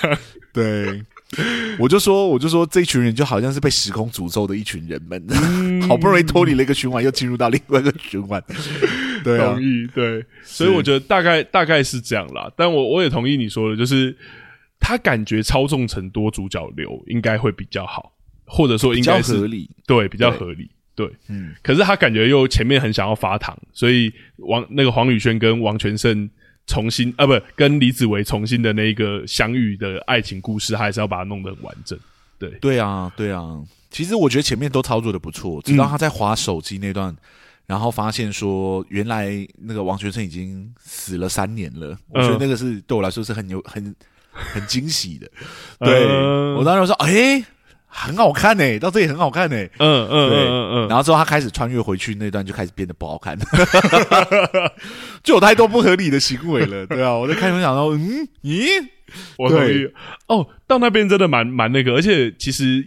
对。我就说，我就说，这一群人就好像是被时空诅咒的一群人们，嗯、好不容易脱离了一个循环，又进入到另外一个循环。对啊，同意，对，所以我觉得大概大概是这样啦。但我我也同意你说的，就是他感觉操纵成多主角流应该会比较好，或者说应该是合理，对，比较合理，对，对嗯。可是他感觉又前面很想要发糖，所以王那个黄宇轩跟王全胜。重新啊，不，跟李子维重新的那个相遇的爱情故事，还是要把它弄得很完整。对，对啊，对啊。其实我觉得前面都操作的不错，直到他在划手机那段，嗯、然后发现说原来那个王全胜已经死了三年了。我觉得那个是对我来说是很有很很惊喜的。对、呃、我当时说，哎、欸。很好看呢、欸，到这里很好看呢、欸。嗯嗯嗯嗯嗯。然后之后他开始穿越回去那段就开始变得不好看，就有太多不合理的行为了。对啊，我在开头想说，嗯，咦，我同意。哦，到那边真的蛮蛮那个，而且其实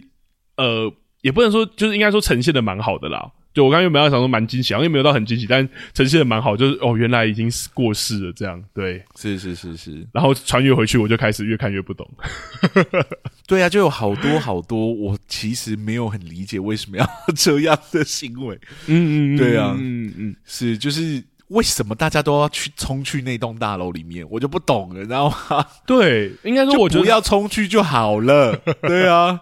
呃，也不能说，就是应该说呈现的蛮好的啦。就我刚刚原本要想说蛮惊喜，好像又没有到很惊喜，但呈现的蛮好，就是哦，原来已经过世了这样。对，是是是是。然后穿越回去，我就开始越看越不懂。对啊，就有好多好多，我其实没有很理解为什么要 这样的行为。嗯嗯，对啊，嗯嗯，是就是为什么大家都要去冲去那栋大楼里面，我就不懂了，知道吗？对，应该说我觉得不要冲去就好了。对啊。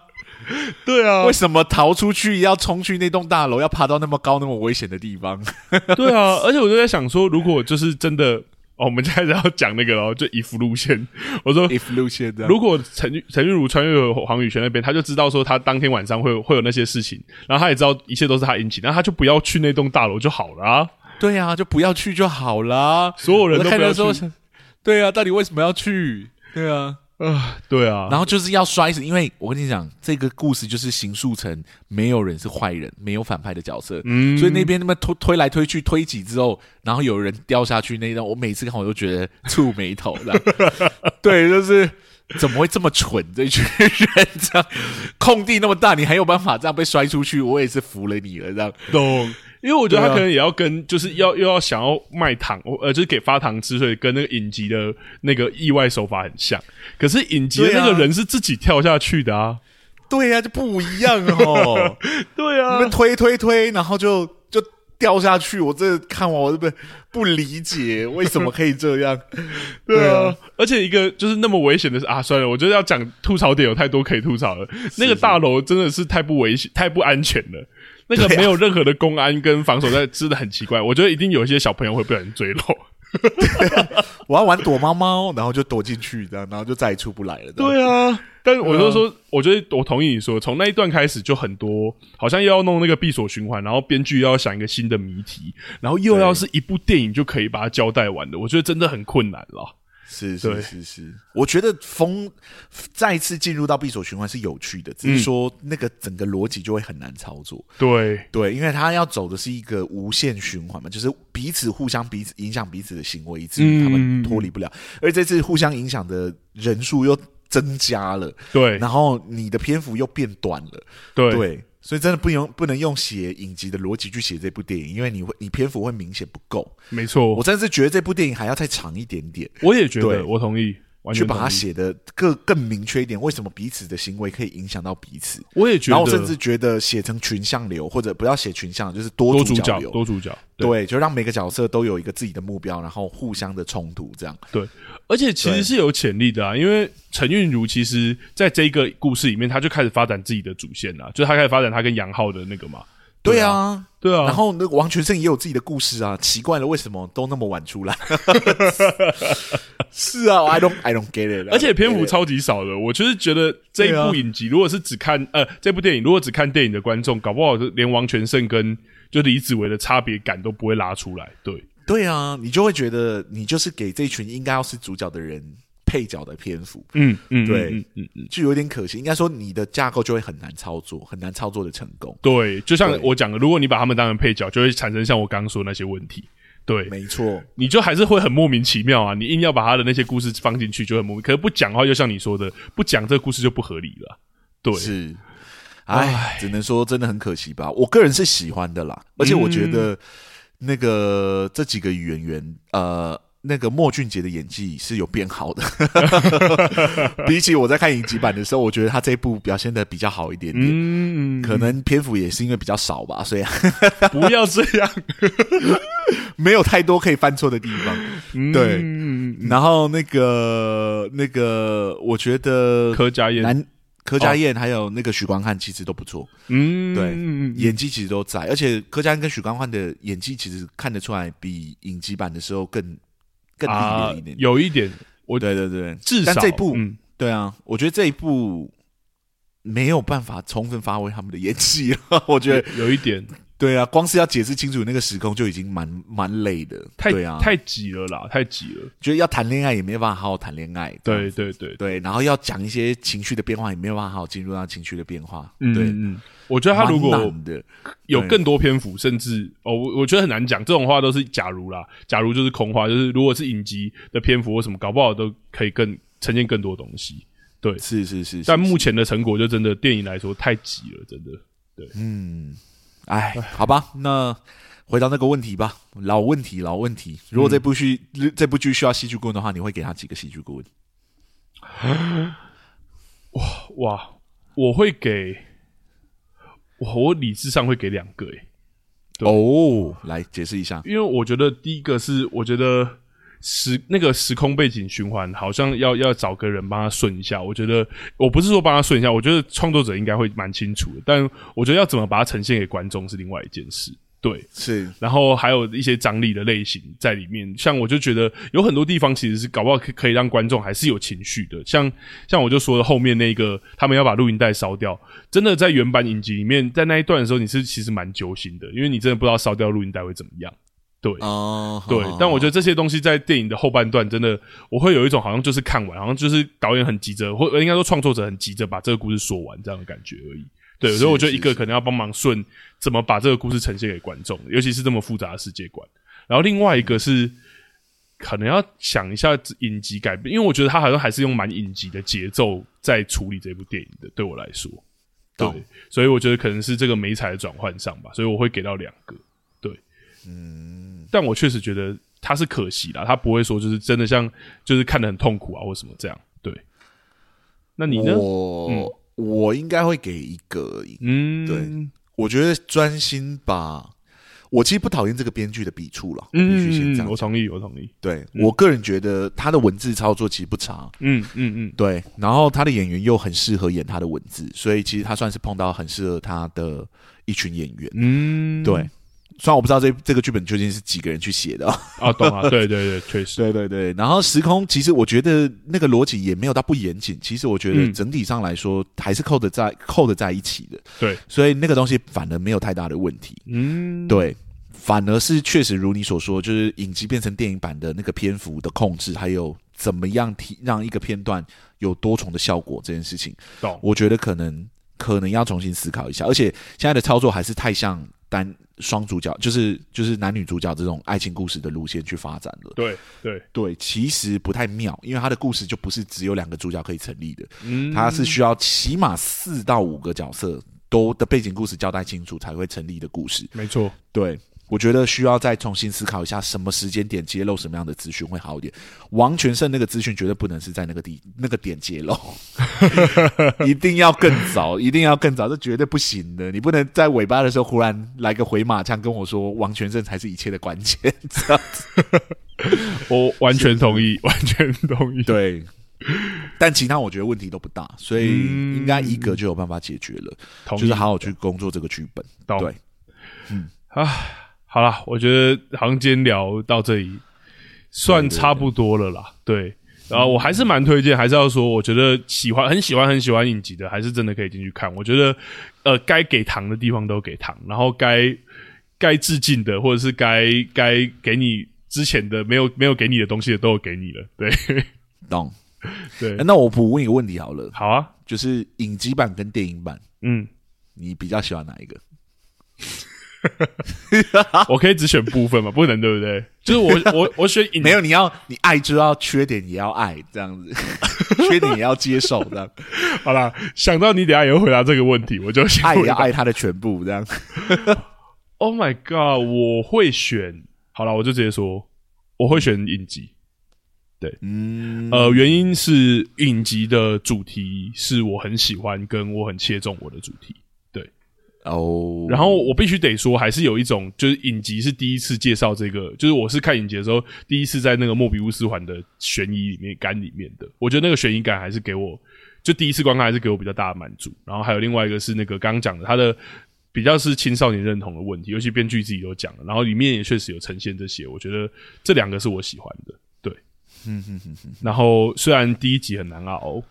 对啊，为什么逃出去要冲去那栋大楼，要爬到那么高、那么危险的地方？对啊，而且我就在想说，如果就是真的，哦，我们现在要讲那个喽，就 if 路线。我说 if 路线，如果陈陈玉茹穿越黄宇轩那边，他就知道说他当天晚上会会有那些事情，然后他也知道一切都是他引起，那他就不要去那栋大楼就好了啊。对啊，就不要去就好了。所有人都不要去。对啊，到底为什么要去？对啊。啊，对啊，然后就是要摔死，因为我跟你讲，这个故事就是形塑成没有人是坏人，没有反派的角色，嗯，所以那边那么推推来推去，推挤之后，然后有人掉下去那一段，我每次看我都觉得触眉头的，对，就是怎么会这么蠢？这群人这样，空地那么大，你还有办法这样被摔出去？我也是服了你了，这样懂。因为我觉得他可能也要跟，就是要又要想要卖糖，呃，就是给发糖吃，所以跟那个影集的那个意外手法很像。可是影集的那个人是自己跳下去的啊，对呀、啊，就不一样哦。对啊，你们推推推，然后就就掉下去。我这看完我这不不理解为什么可以这样？对啊，而且一个就是那么危险的是啊，算了，我觉得要讲吐槽点有太多可以吐槽了。那个大楼真的是太不危险、太不安全了。那个没有任何的公安跟防守在，真的很奇怪。我觉得一定有一些小朋友会被人追漏。我要玩躲猫猫，然后就躲进去，这样，然后就再也出不来了。对啊，但是我就说，我觉得我同意你说，从那一段开始就很多，好像又要弄那个闭锁循环，然后编剧又要想一个新的谜题，然后又要是一部电影就可以把它交代完的，我觉得真的很困难了。是是是是，我觉得风再次进入到闭锁循环是有趣的，只是说那个整个逻辑就会很难操作。对。对，因为他要走的是一个无限循环嘛，就是彼此互相彼此影响彼此的行为，以至于他们脱离不了。嗯、而这次互相影响的人数又增加了，对，然后你的篇幅又变短了，对。对所以真的不用不能用写影集的逻辑去写这部电影，因为你会你篇幅会明显不够。没错，我真的是觉得这部电影还要再长一点点。我也觉得，我同意，去把它写的更更明确一点。为什么彼此的行为可以影响到彼此？我也觉得，然后我甚至觉得写成群像流，或者不要写群像，就是多主角流，多主角。对，对，就让每个角色都有一个自己的目标，然后互相的冲突，这样。对。而且其实是有潜力的啊，因为陈韵如其实在这个故事里面，他就开始发展自己的主线了，就是他开始发展他跟杨浩的那个嘛。对啊，对啊。然后那个王全胜也有自己的故事啊，奇怪了，为什么都那么晚出来？是啊，I don't I don't get it。而且篇幅超级少的，我就是觉得这一部影集，如果是只看呃这部电影，如果只看电影的观众，搞不好连王全胜跟就李子维的差别感都不会拉出来。对。对啊，你就会觉得你就是给这群应该要是主角的人配角的篇幅，嗯嗯，对，嗯嗯嗯，就有点可惜。应该说你的架构就会很难操作，很难操作的成功。对，就像我讲的，如果你把他们当成配角，就会产生像我刚刚说的那些问题。对，没错，你就还是会很莫名其妙啊！你硬要把他的那些故事放进去，就很莫名。可是不讲的话，就像你说的，不讲这个故事就不合理了。对，是，哎，只能说真的很可惜吧。我个人是喜欢的啦，而且我觉得那个这几个演员，呃。那个莫俊杰的演技是有变好的，比起我在看影集版的时候，我觉得他这一部表现的比较好一点点。嗯，可能篇幅也是因为比较少吧，所以。不要这样，没有太多可以犯错的地方。对，然后那个那个，我觉得柯佳嬿、柯佳嬿还有那个许光汉其实都不错。嗯，对，演技其实都在，而且柯佳嬿跟许光汉的演技其实看得出来，比影集版的时候更。更有一点，我对对对，至少这一部，对啊，我觉得这一部没有办法充分发挥他们的演技了。我觉得有一点，对啊，光是要解释清楚那个时空就已经蛮蛮累的，太对啊，太挤了啦，太挤了。觉得要谈恋爱也没有办法好好谈恋爱，对对对对，然后要讲一些情绪的变化也没有办法好好进入到情绪的变化，对。嗯。我觉得他如果有更多篇幅，甚至哦，我我觉得很难讲。这种话都是假如啦，假如就是空话。就是如果是影集的篇幅或什么，搞不好都可以更呈现更多东西。对，是是是。但目前的成果就真的电影来说太急了，真的。对，嗯，哎，好吧，那回到那个问题吧，老问题，老问题。如果这部剧这部剧需要戏剧顾问的话，你会给他几个戏剧顾问？哇哇，我会给。我我理智上会给两个诶、欸，哦，来解释一下，因为我觉得第一个是我觉得时那个时空背景循环好像要要找个人帮他顺一下，我觉得我不是说帮他顺一下，我觉得创作者应该会蛮清楚的，但我觉得要怎么把它呈现给观众是另外一件事。对，是，然后还有一些张力的类型在里面，像我就觉得有很多地方其实是搞不好可可以让观众还是有情绪的，像像我就说的后面那个他们要把录音带烧掉，真的在原版影集里面，在那一段的时候你是其实蛮揪心的，因为你真的不知道烧掉录音带会怎么样。对，哦，对，但我觉得这些东西在电影的后半段真的，我会有一种好像就是看完，好像就是导演很急着，或应该说创作者很急着把这个故事说完这样的感觉而已。对，所以我觉得一个可能要帮忙顺怎么把这个故事呈现给观众，尤其是这么复杂的世界观。然后另外一个是可能要想一下影集改变，因为我觉得他好像还是用蛮影集的节奏在处理这部电影的。对我来说，对，所以我觉得可能是这个媒材的转换上吧，所以我会给到两个。对，嗯，但我确实觉得他是可惜啦，他不会说就是真的像就是看得很痛苦啊或什么这样。对，那你呢？我嗯。我应该会给一个而已，嗯，对，我觉得专心吧，我其实不讨厌这个编剧的笔触了，嗯，我必须先这样，我同意，我同意，对，我个人觉得他的文字操作其实不差，嗯嗯嗯，对，然后他的演员又很适合演他的文字，所以其实他算是碰到很适合他的一群演员，嗯，对。虽然我不知道这这个剧本究竟是几个人去写的啊，啊，懂啊，对对对，确实，对对对。然后时空其实我觉得那个逻辑也没有到不严谨，其实我觉得整体上来说还是扣的在扣的在一起的。对，所以那个东西反而没有太大的问题。嗯，对，反而是确实如你所说，就是影集变成电影版的那个篇幅的控制，还有怎么样提让一个片段有多重的效果这件事情，懂？我觉得可能可能要重新思考一下，而且现在的操作还是太像单。双主角就是就是男女主角这种爱情故事的路线去发展了，对对对，其实不太妙，因为他的故事就不是只有两个主角可以成立的，嗯，他是需要起码四到五个角色都的背景故事交代清楚才会成立的故事，没错，对。我觉得需要再重新思考一下，什么时间点揭露什么样的资讯会好一点。王全胜那个资讯绝对不能是在那个地那个点揭露，一定要更早，一定要更早，这绝对不行的。你不能在尾巴的时候忽然来个回马枪跟我说王全胜才是一切的关键，这样子。我完全同意，完全同意。对，但其他我觉得问题都不大，所以应该一个就有办法解决了，嗯、就是好好去工作这个剧本。对，嗯啊。好啦，我觉得好像今天聊到这里算差不多了啦。对，对，对，对，然后我还是蛮推荐，还是要说，我觉得喜欢、很喜欢、很喜欢影集的，还是真的可以进去看。我觉得，呃，该给糖的地方都给糖，然后该该致敬的，或者是该该给你之前的没有没有给你的东西的，都有给你了。对，懂。对，那我补问一个问题好了，好啊，就是影集版跟电影版，嗯，你比较喜欢哪一个？我可以只选部分嘛？不能对不对？就是我我 我选影，没有，你要你爱就要缺点也要爱这样子，缺点也要接受这样。好啦，想到你等下也会回答这个问题，我就想爱也要爱他的全部这样。Oh my god！我会选，好了，我就直接说，我会选影集。对，嗯，呃，原因是影集的主题是我很喜欢，跟我很切中我的主题。对，哦，然后我必须得说，还是有一种，就是影集是第一次介绍这个，就是我是看影集的时候，第一次在那个莫比乌斯环的悬疑里面感里面的，我觉得那个悬疑感还是给我，就第一次观看还是给我比较大的满足。然后还有另外一个是那个刚刚讲的他的。比较是青少年认同的问题，尤其编剧自己都讲了，然后里面也确实有呈现这些，我觉得这两个是我喜欢的，对，嗯哼哼哼。然后虽然第一集很难熬，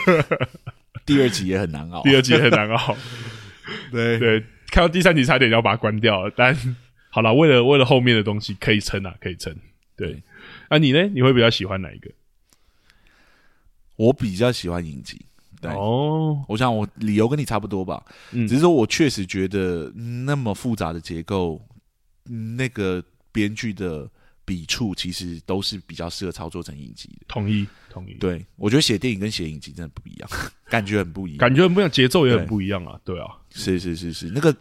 第二集也很难熬，第二集也很难熬，对对，看到第三集差点要把它关掉了，但 好了，为了为了后面的东西可以撑啊，可以撑。对，那、啊、你呢？你会比较喜欢哪一个？我比较喜欢影集。对哦，我想我理由跟你差不多吧，嗯，只是说我确实觉得那么复杂的结构，那个编剧的笔触其实都是比较适合操作成影集的。同意，同意。对，我觉得写电影跟写影集真的不一样，感觉很不一样，感觉很不一样，节奏也很不一样啊。对，对啊，是是是是，那个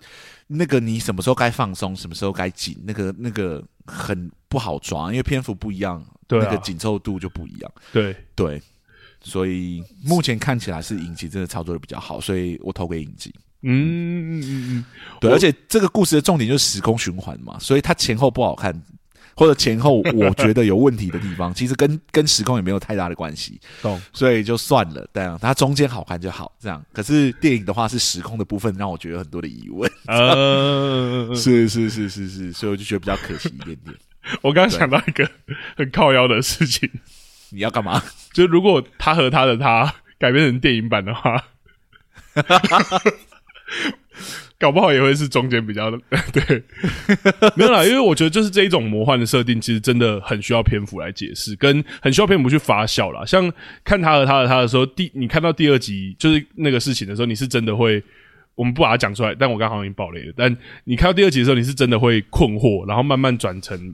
那个你什么时候该放松，什么时候该紧，那个那个很不好抓，因为篇幅不一样，对啊，那个紧凑度就不一样。对对。所以目前看起来是影集真的操作的比较好，所以我投给影集。嗯嗯嗯嗯，对，而且这个故事的重点就是时空循环嘛，所以它前后不好看，或者前后 我觉得有问题的地方，其实跟跟时空也没有太大的关系。懂，所以就算了，这样它中间好看就好。这样，可是电影的话是时空的部分让我觉得很多的疑问。呃，是是是是是，所以我就觉得比较可惜一点点。我刚刚想到一个很靠腰的事情。你要干嘛？就如果他和他的他改编成电影版的话，搞不好也会是中间比较的 对，没有啦，因为我觉得就是这一种魔幻的设定，其实真的很需要篇幅来解释，跟很需要篇幅去发酵啦。像看他和他和他的时候，第你看到第二集就是那个事情的时候，你是真的会。我们不把它讲出来，但我刚好已经爆雷了。但你看到第二集的时候，你是真的会困惑，然后慢慢转成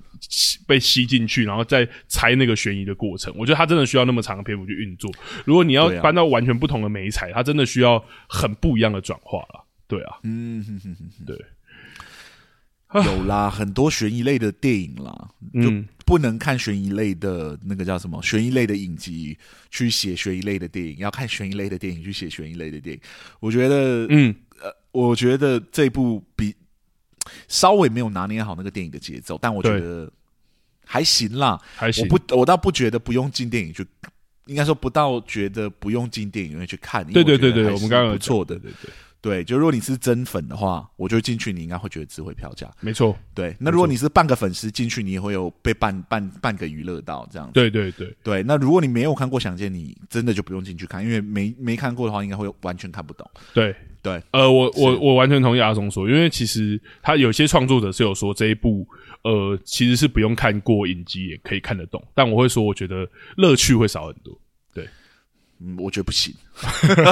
被吸进去，然后再猜那个悬疑的过程。我觉得它真的需要那么长的篇幅去运作。如果你要搬到完全不同的媒材，它真的需要很不一样的转化了。对啊，嗯哼哼哼，对，有啦，很多悬疑类的电影啦，就不能看悬疑类的那个叫什么悬疑类的影集去写悬疑类的电影，要看悬疑类的电影去写悬疑类的电影。我觉得，嗯。呃，我觉得这部比稍微没有拿捏好那个电影的节奏，但我觉得还行啦，还行。我不，我倒不觉得不用进电影去，应该说不到觉得不用进电影院去看。对对对对，我们刚刚不错的，对对对。对，就如果你是真粉的话，我觉得进去你应该会觉得值回票价。没错，对。那如果你是半个粉丝进去，你也会有被半半半个娱乐到这样子。对对对对。那如果你没有看过《想见你》，真的就不用进去看，因为没没看过的话，应该会完全看不懂。对对。呃，我我我完全同意阿松说，因为其实他有些创作者是有说这一部呃其实是不用看过影集也可以看得懂，但我会说我觉得乐趣会少很多。嗯，我觉得不行。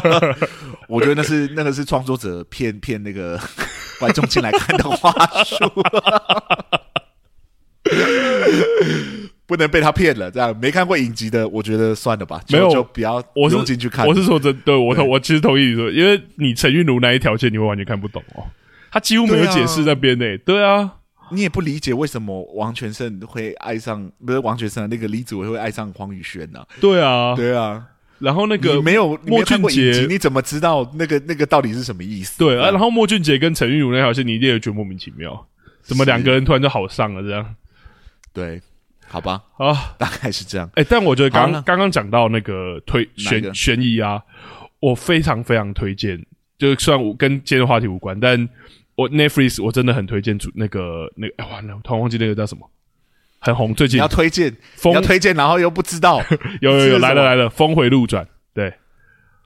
我觉得那是那个是创作者骗骗那个 观众进来看的话术，不能被他骗了。这样没看过影集的，我觉得算了吧，就没有就不要我是进去看。我是说真对我同我其实同意你说，因为你陈韵如那一条线你会完全看不懂哦，他几乎没有解释那边呢。对啊，你也不理解为什么王全胜会爱上不是王全胜那个李子维会爱上黄宇轩呢？对啊，对啊。然后那个没有莫俊杰，你怎么知道那个那个到底是什么意思？对啊，然后莫俊杰跟陈韵如那条线，你一定也觉得莫名其妙，怎么两个人突然就好上了这样？对，好吧，啊，大概是这样。哎，但我觉得刚刚刚讲到那个推悬悬疑啊，我非常非常推荐。就算我跟今天的话题无关，但我 Netflix 我真的很推荐出那个那个，哎，完了，我突然忘记那个叫什么。很红，最近。你要推荐，你要推荐，然后又不知道，有有有来了来了，峰回路转，对，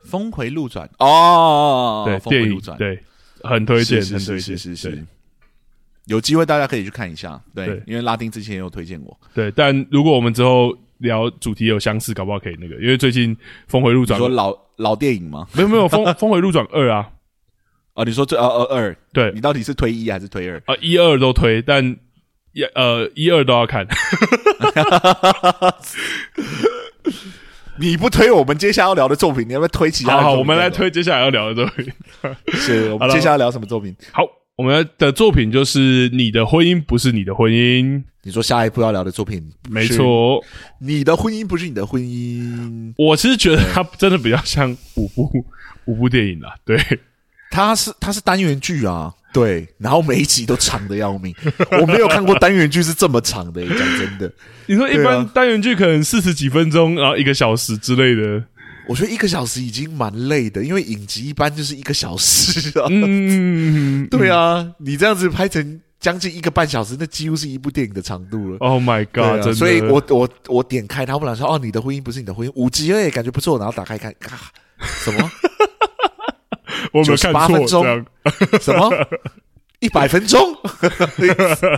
峰回路转？哦，对，峰回路转，对，很推荐，很推荐，是是是，有机会大家可以去看一下，对，因为拉丁之前也有推荐我，对，但如果我们之后聊主题有相似，搞不好可以那个，因为最近峰回路转，说老老电影吗？没有没有，峰 峰回路转二啊，啊，你说这二二二，对，你到底是推一还是推二？啊，一二都推，但一呃一二都要看。你不推我们接下来要聊的作品，你要不要推其他？好，好，我们来推接下来要聊的作品。是，我们接下来要聊什么作品？好，我们的作品就是《你的婚姻不是你的婚姻》。你说下一部要聊的作品，没错，你的婚姻不是你的婚姻。我其实觉得它真的比较像五部五部电影啦。对，它是它是单元剧啊。对，然后每一集都长的要命，我没有看过单元剧是这么长的。讲真的，你说一般单元剧可能四十几分钟，然后一个小时之类的，我觉得一个小时已经蛮累的，因为影集一般就是一个小时啊。嗯，对啊，你这样子拍成将近一个半小时，那几乎是一部电影的长度了。Oh my god！、啊、真的，所以我我我点开它，不然说哦，你的婚姻不是你的婚姻，五集诶，感觉不错，然后打开看，啊，什么？我没有看错，分钟 什么？一百分钟，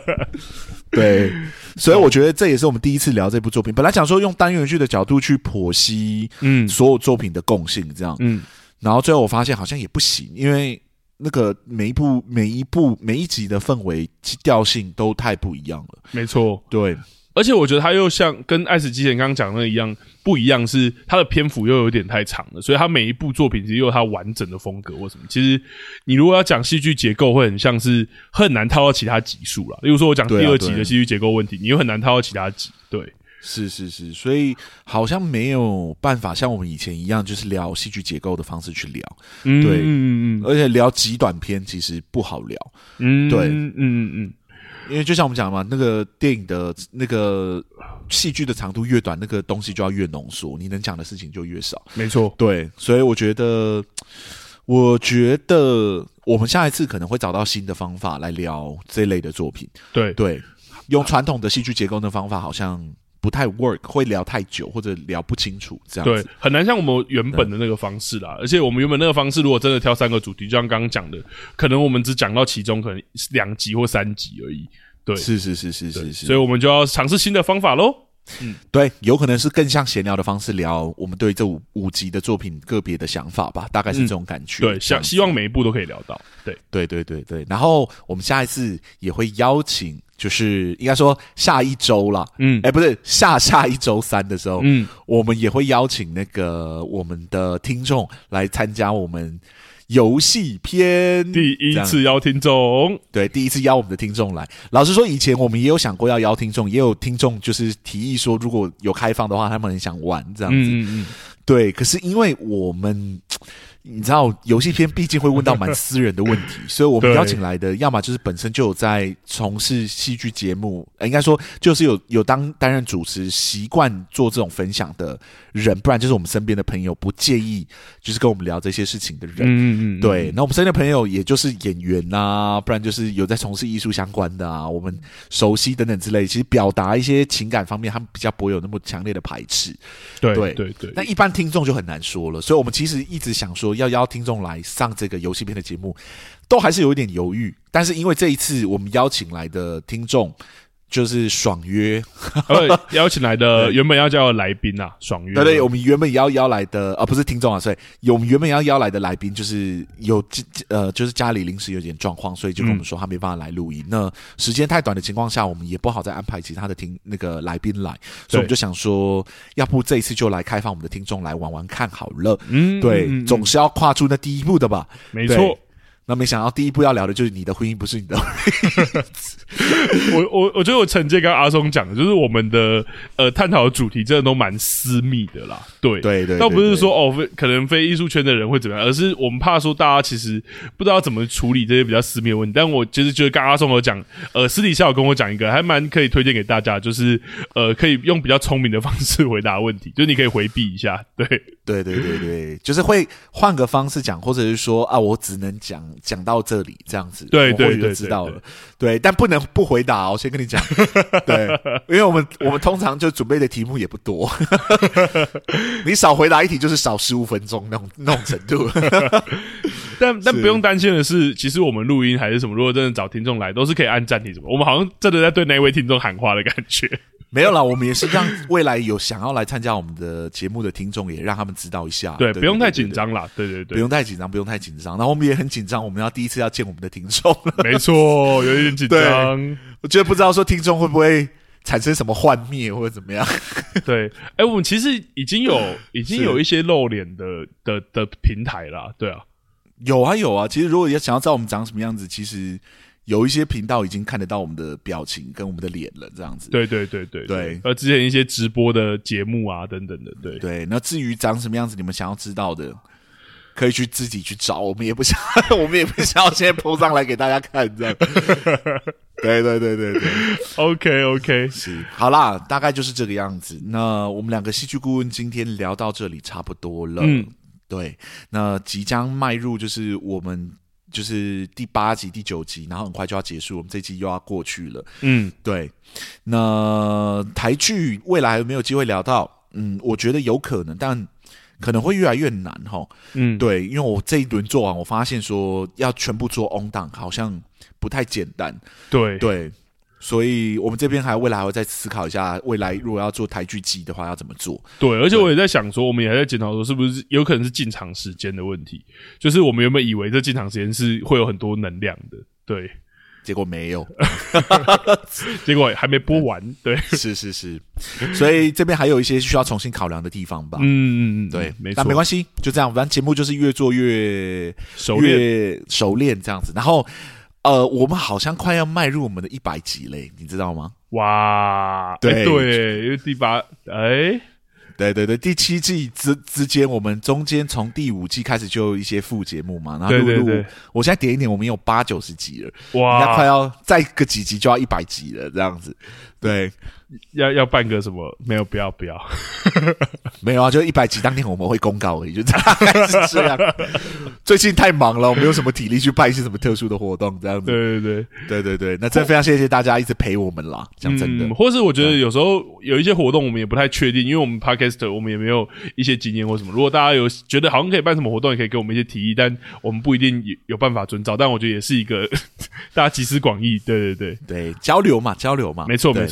对，所以我觉得这也是我们第一次聊这部作品。本来想说用单元剧的角度去剖析，嗯，所有作品的共性这样，嗯，然后最后我发现好像也不行，因为那个每一部、每一部、每一集的氛围调性都太不一样了。没错，对。而且我觉得他又像跟《爱死机器人》刚刚讲的那一样，不一样是他的篇幅又有点太长了，所以他每一部作品其实又有他完整的风格或什么。其实你如果要讲戏剧结构，会很像是很难套到其他集数了。例如说，我讲第二集的戏剧结构问题，你又很难套到其他集。对，是是是，所以好像没有办法像我们以前一样，就是聊戏剧结构的方式去聊。嗯，对，嗯嗯，而且聊极短篇其实不好聊。嗯，对，嗯嗯嗯。因为就像我们讲的嘛，那个电影的那个戏剧的长度越短，那个东西就要越浓缩，你能讲的事情就越少。没错，对，所以我觉得，我觉得我们下一次可能会找到新的方法来聊这类的作品。对对，用传统的戏剧结构的方法好像不太 work，会聊太久或者聊不清楚，这样子。对，很难像我们原本的那个方式啦。而且我们原本那个方式，如果真的挑三个主题，就像刚刚讲的，可能我们只讲到其中可能两集或三集而已。对，是是是是是是，所以我们就要尝试新的方法喽。嗯，对，有可能是更像闲聊的方式聊我们对这五五集的作品个别的想法吧，大概是这种感觉。嗯、对，想希望每一部都可以聊到。对，对对对对。然后我们下一次也会邀请，就是应该说下一周啦，嗯，哎，不是下下一周三的时候，嗯，我们也会邀请那个我们的听众来参加我们。游戏篇第一次邀听众，对，第一次邀我们的听众来。老实说，以前我们也有想过要邀听众，也有听众就是提议说，如果有开放的话，他们很想玩这样子。嗯嗯嗯，对，可是因为我们。你知道游戏片毕竟会问到蛮私人的问题，所以我们邀请来的，要么就是本身就有在从事戏剧节目，应该说就是有有当担任主持，习惯做这种分享的人，不然就是我们身边的朋友不介意，就是跟我们聊这些事情的人。嗯嗯，对。那我们身边的朋友也就是演员啊，不然就是有在从事艺术相关的啊，我们熟悉等等之类。其实表达一些情感方面，他们比较不会有那么强烈的排斥。对对对，对。那一般听众就很难说了，所以我们其实一直想说。要邀听众来上这个游戏片的节目，都还是有一点犹豫。但是因为这一次我们邀请来的听众就是爽约，邀请来的原本要叫来宾啊，爽约。对对，我们原本也要邀来的啊，不是听众啊，所以我们原本要邀来的来宾就是有呃，就是家里临时有点状况，所以就跟我们说他没办法来录音。嗯、那时间太短的情况下，我们也不好再安排其他的听那个来宾来，所以我们就想说，要不这一次就来开放我们的听众来玩玩看好了。嗯，对，嗯、总是要跨出那第一步的吧？没错。那没想到第一步要聊的就是你的婚姻不是你的 婚姻。我我我觉得我承接刚刚阿松讲的，就是我们的呃探讨的主题真的都蛮私密的啦。对对对，倒不是说哦非可能非艺术圈的人会怎么样，而是我们怕说大家其实不知道怎么处理这些比较私密的问题。但我其实觉得刚刚阿松有讲，呃私底下有跟我讲一个还蛮可以推荐给大家，就是呃可以用比较聪明的方式回答问题，就是你可以回避一下。对对对对对，就是会换个方式讲，或者是说啊我只能讲。讲到这里，这样子，对对对，就知道了。对，但不能不回答。我先跟你讲，对，因为我们我们通常就准备的题目也不多，你少回答一题就是少十五分钟那种那种程度。但但不用担心的是，其实我们录音还是什么，如果真的找听众来，都是可以按暂停什么。我们好像真的在对那位听众喊话的感觉。没有啦，我们也是让未来有想要来参加我们的节目的听众，也让他们知道一下。对，不用太紧张啦。对对对，不用太紧张，不用太紧张。然后我们也很紧张，我们要第一次要见我们的听众。没错，有一点紧张。我觉得不知道说听众会不会产生什么幻灭或者怎么样。对，哎，我们其实已经有 已经有一些露脸的的的平台啦。对啊，有啊有啊。其实如果要想要知道我们长什么样子，其实。有一些频道已经看得到我们的表情跟我们的脸了，这样子。对对对对对。而之前一些直播的节目啊等等的，对对。那至于长什么样子，你们想要知道的，可以去自己去找。我们也不想，我们也不想要现在 po 上来给大家看，这样。对对对对对。OK OK，是好啦，大概就是这个样子。那我们两个戏剧顾问今天聊到这里差不多了。嗯，对。那即将迈入就是我们。就是第八集、第九集，然后很快就要结束，我们这集又要过去了。嗯，对。那台剧未来还有没有机会聊到？嗯，我觉得有可能，但可能会越来越难哈。嗯，对，因为我这一轮做完，我发现说要全部做 on 档，好像不太简单。对对。所以，我们这边还未来还会再思考一下，未来如果要做台剧集的话，要怎么做？对，而且我也在想说，我们也还在检讨说，是不是有可能是进场时间的问题？就是我们原本以为这进场时间是会有很多能量的，对，结果没有，结果还没播完，对，是是是，所以这边还有一些需要重新考量的地方吧？嗯嗯嗯，对，没错，但没关系，就这样，反正节目就是越做越熟练，越熟练这样子，然后。呃，我们好像快要迈入我们的一百集嘞，你知道吗？哇，对、欸、对，因为第八，哎，对对对，第七季之之间，我们中间从第五季开始就有一些副节目嘛，然后录我现在点一点，我们有八九十集了，哇，应该快要再个几集就要一百集了，这样子，对。要要办个什么？没有，不要不要，没有啊！就一百集当天我们会公告而已，就大概是这样。最近太忙了，我没有什么体力去办一些什么特殊的活动，这样子。对对对对对对，那真的非常谢谢大家一直陪我们啦。讲真的，嗯，或是我觉得有时候有一些活动我们也不太确定，因为我们 Podcast 我们也没有一些经验或什么。如果大家有觉得好像可以办什么活动，也可以给我们一些提议，但我们不一定有有办法遵照。但我觉得也是一个 大家集思广益，对对对对，交流嘛，交流嘛，没错没错。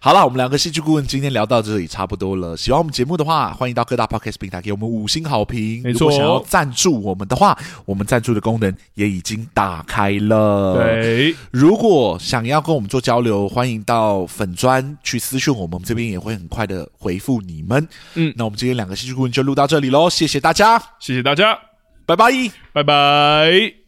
好了，我们两个戏剧顾问今天聊到这里差不多了。喜欢我们节目的话，欢迎到各大 podcast 平台给我们五星好评。没错，如果想要赞助我们的话，我们赞助的功能也已经打开了。对，如果想要跟我们做交流，欢迎到粉砖去私讯我们，我们这边也会很快的回复你们。嗯，那我们今天两个戏剧顾问就录到这里喽，谢谢大家，谢谢大家，拜拜，拜拜。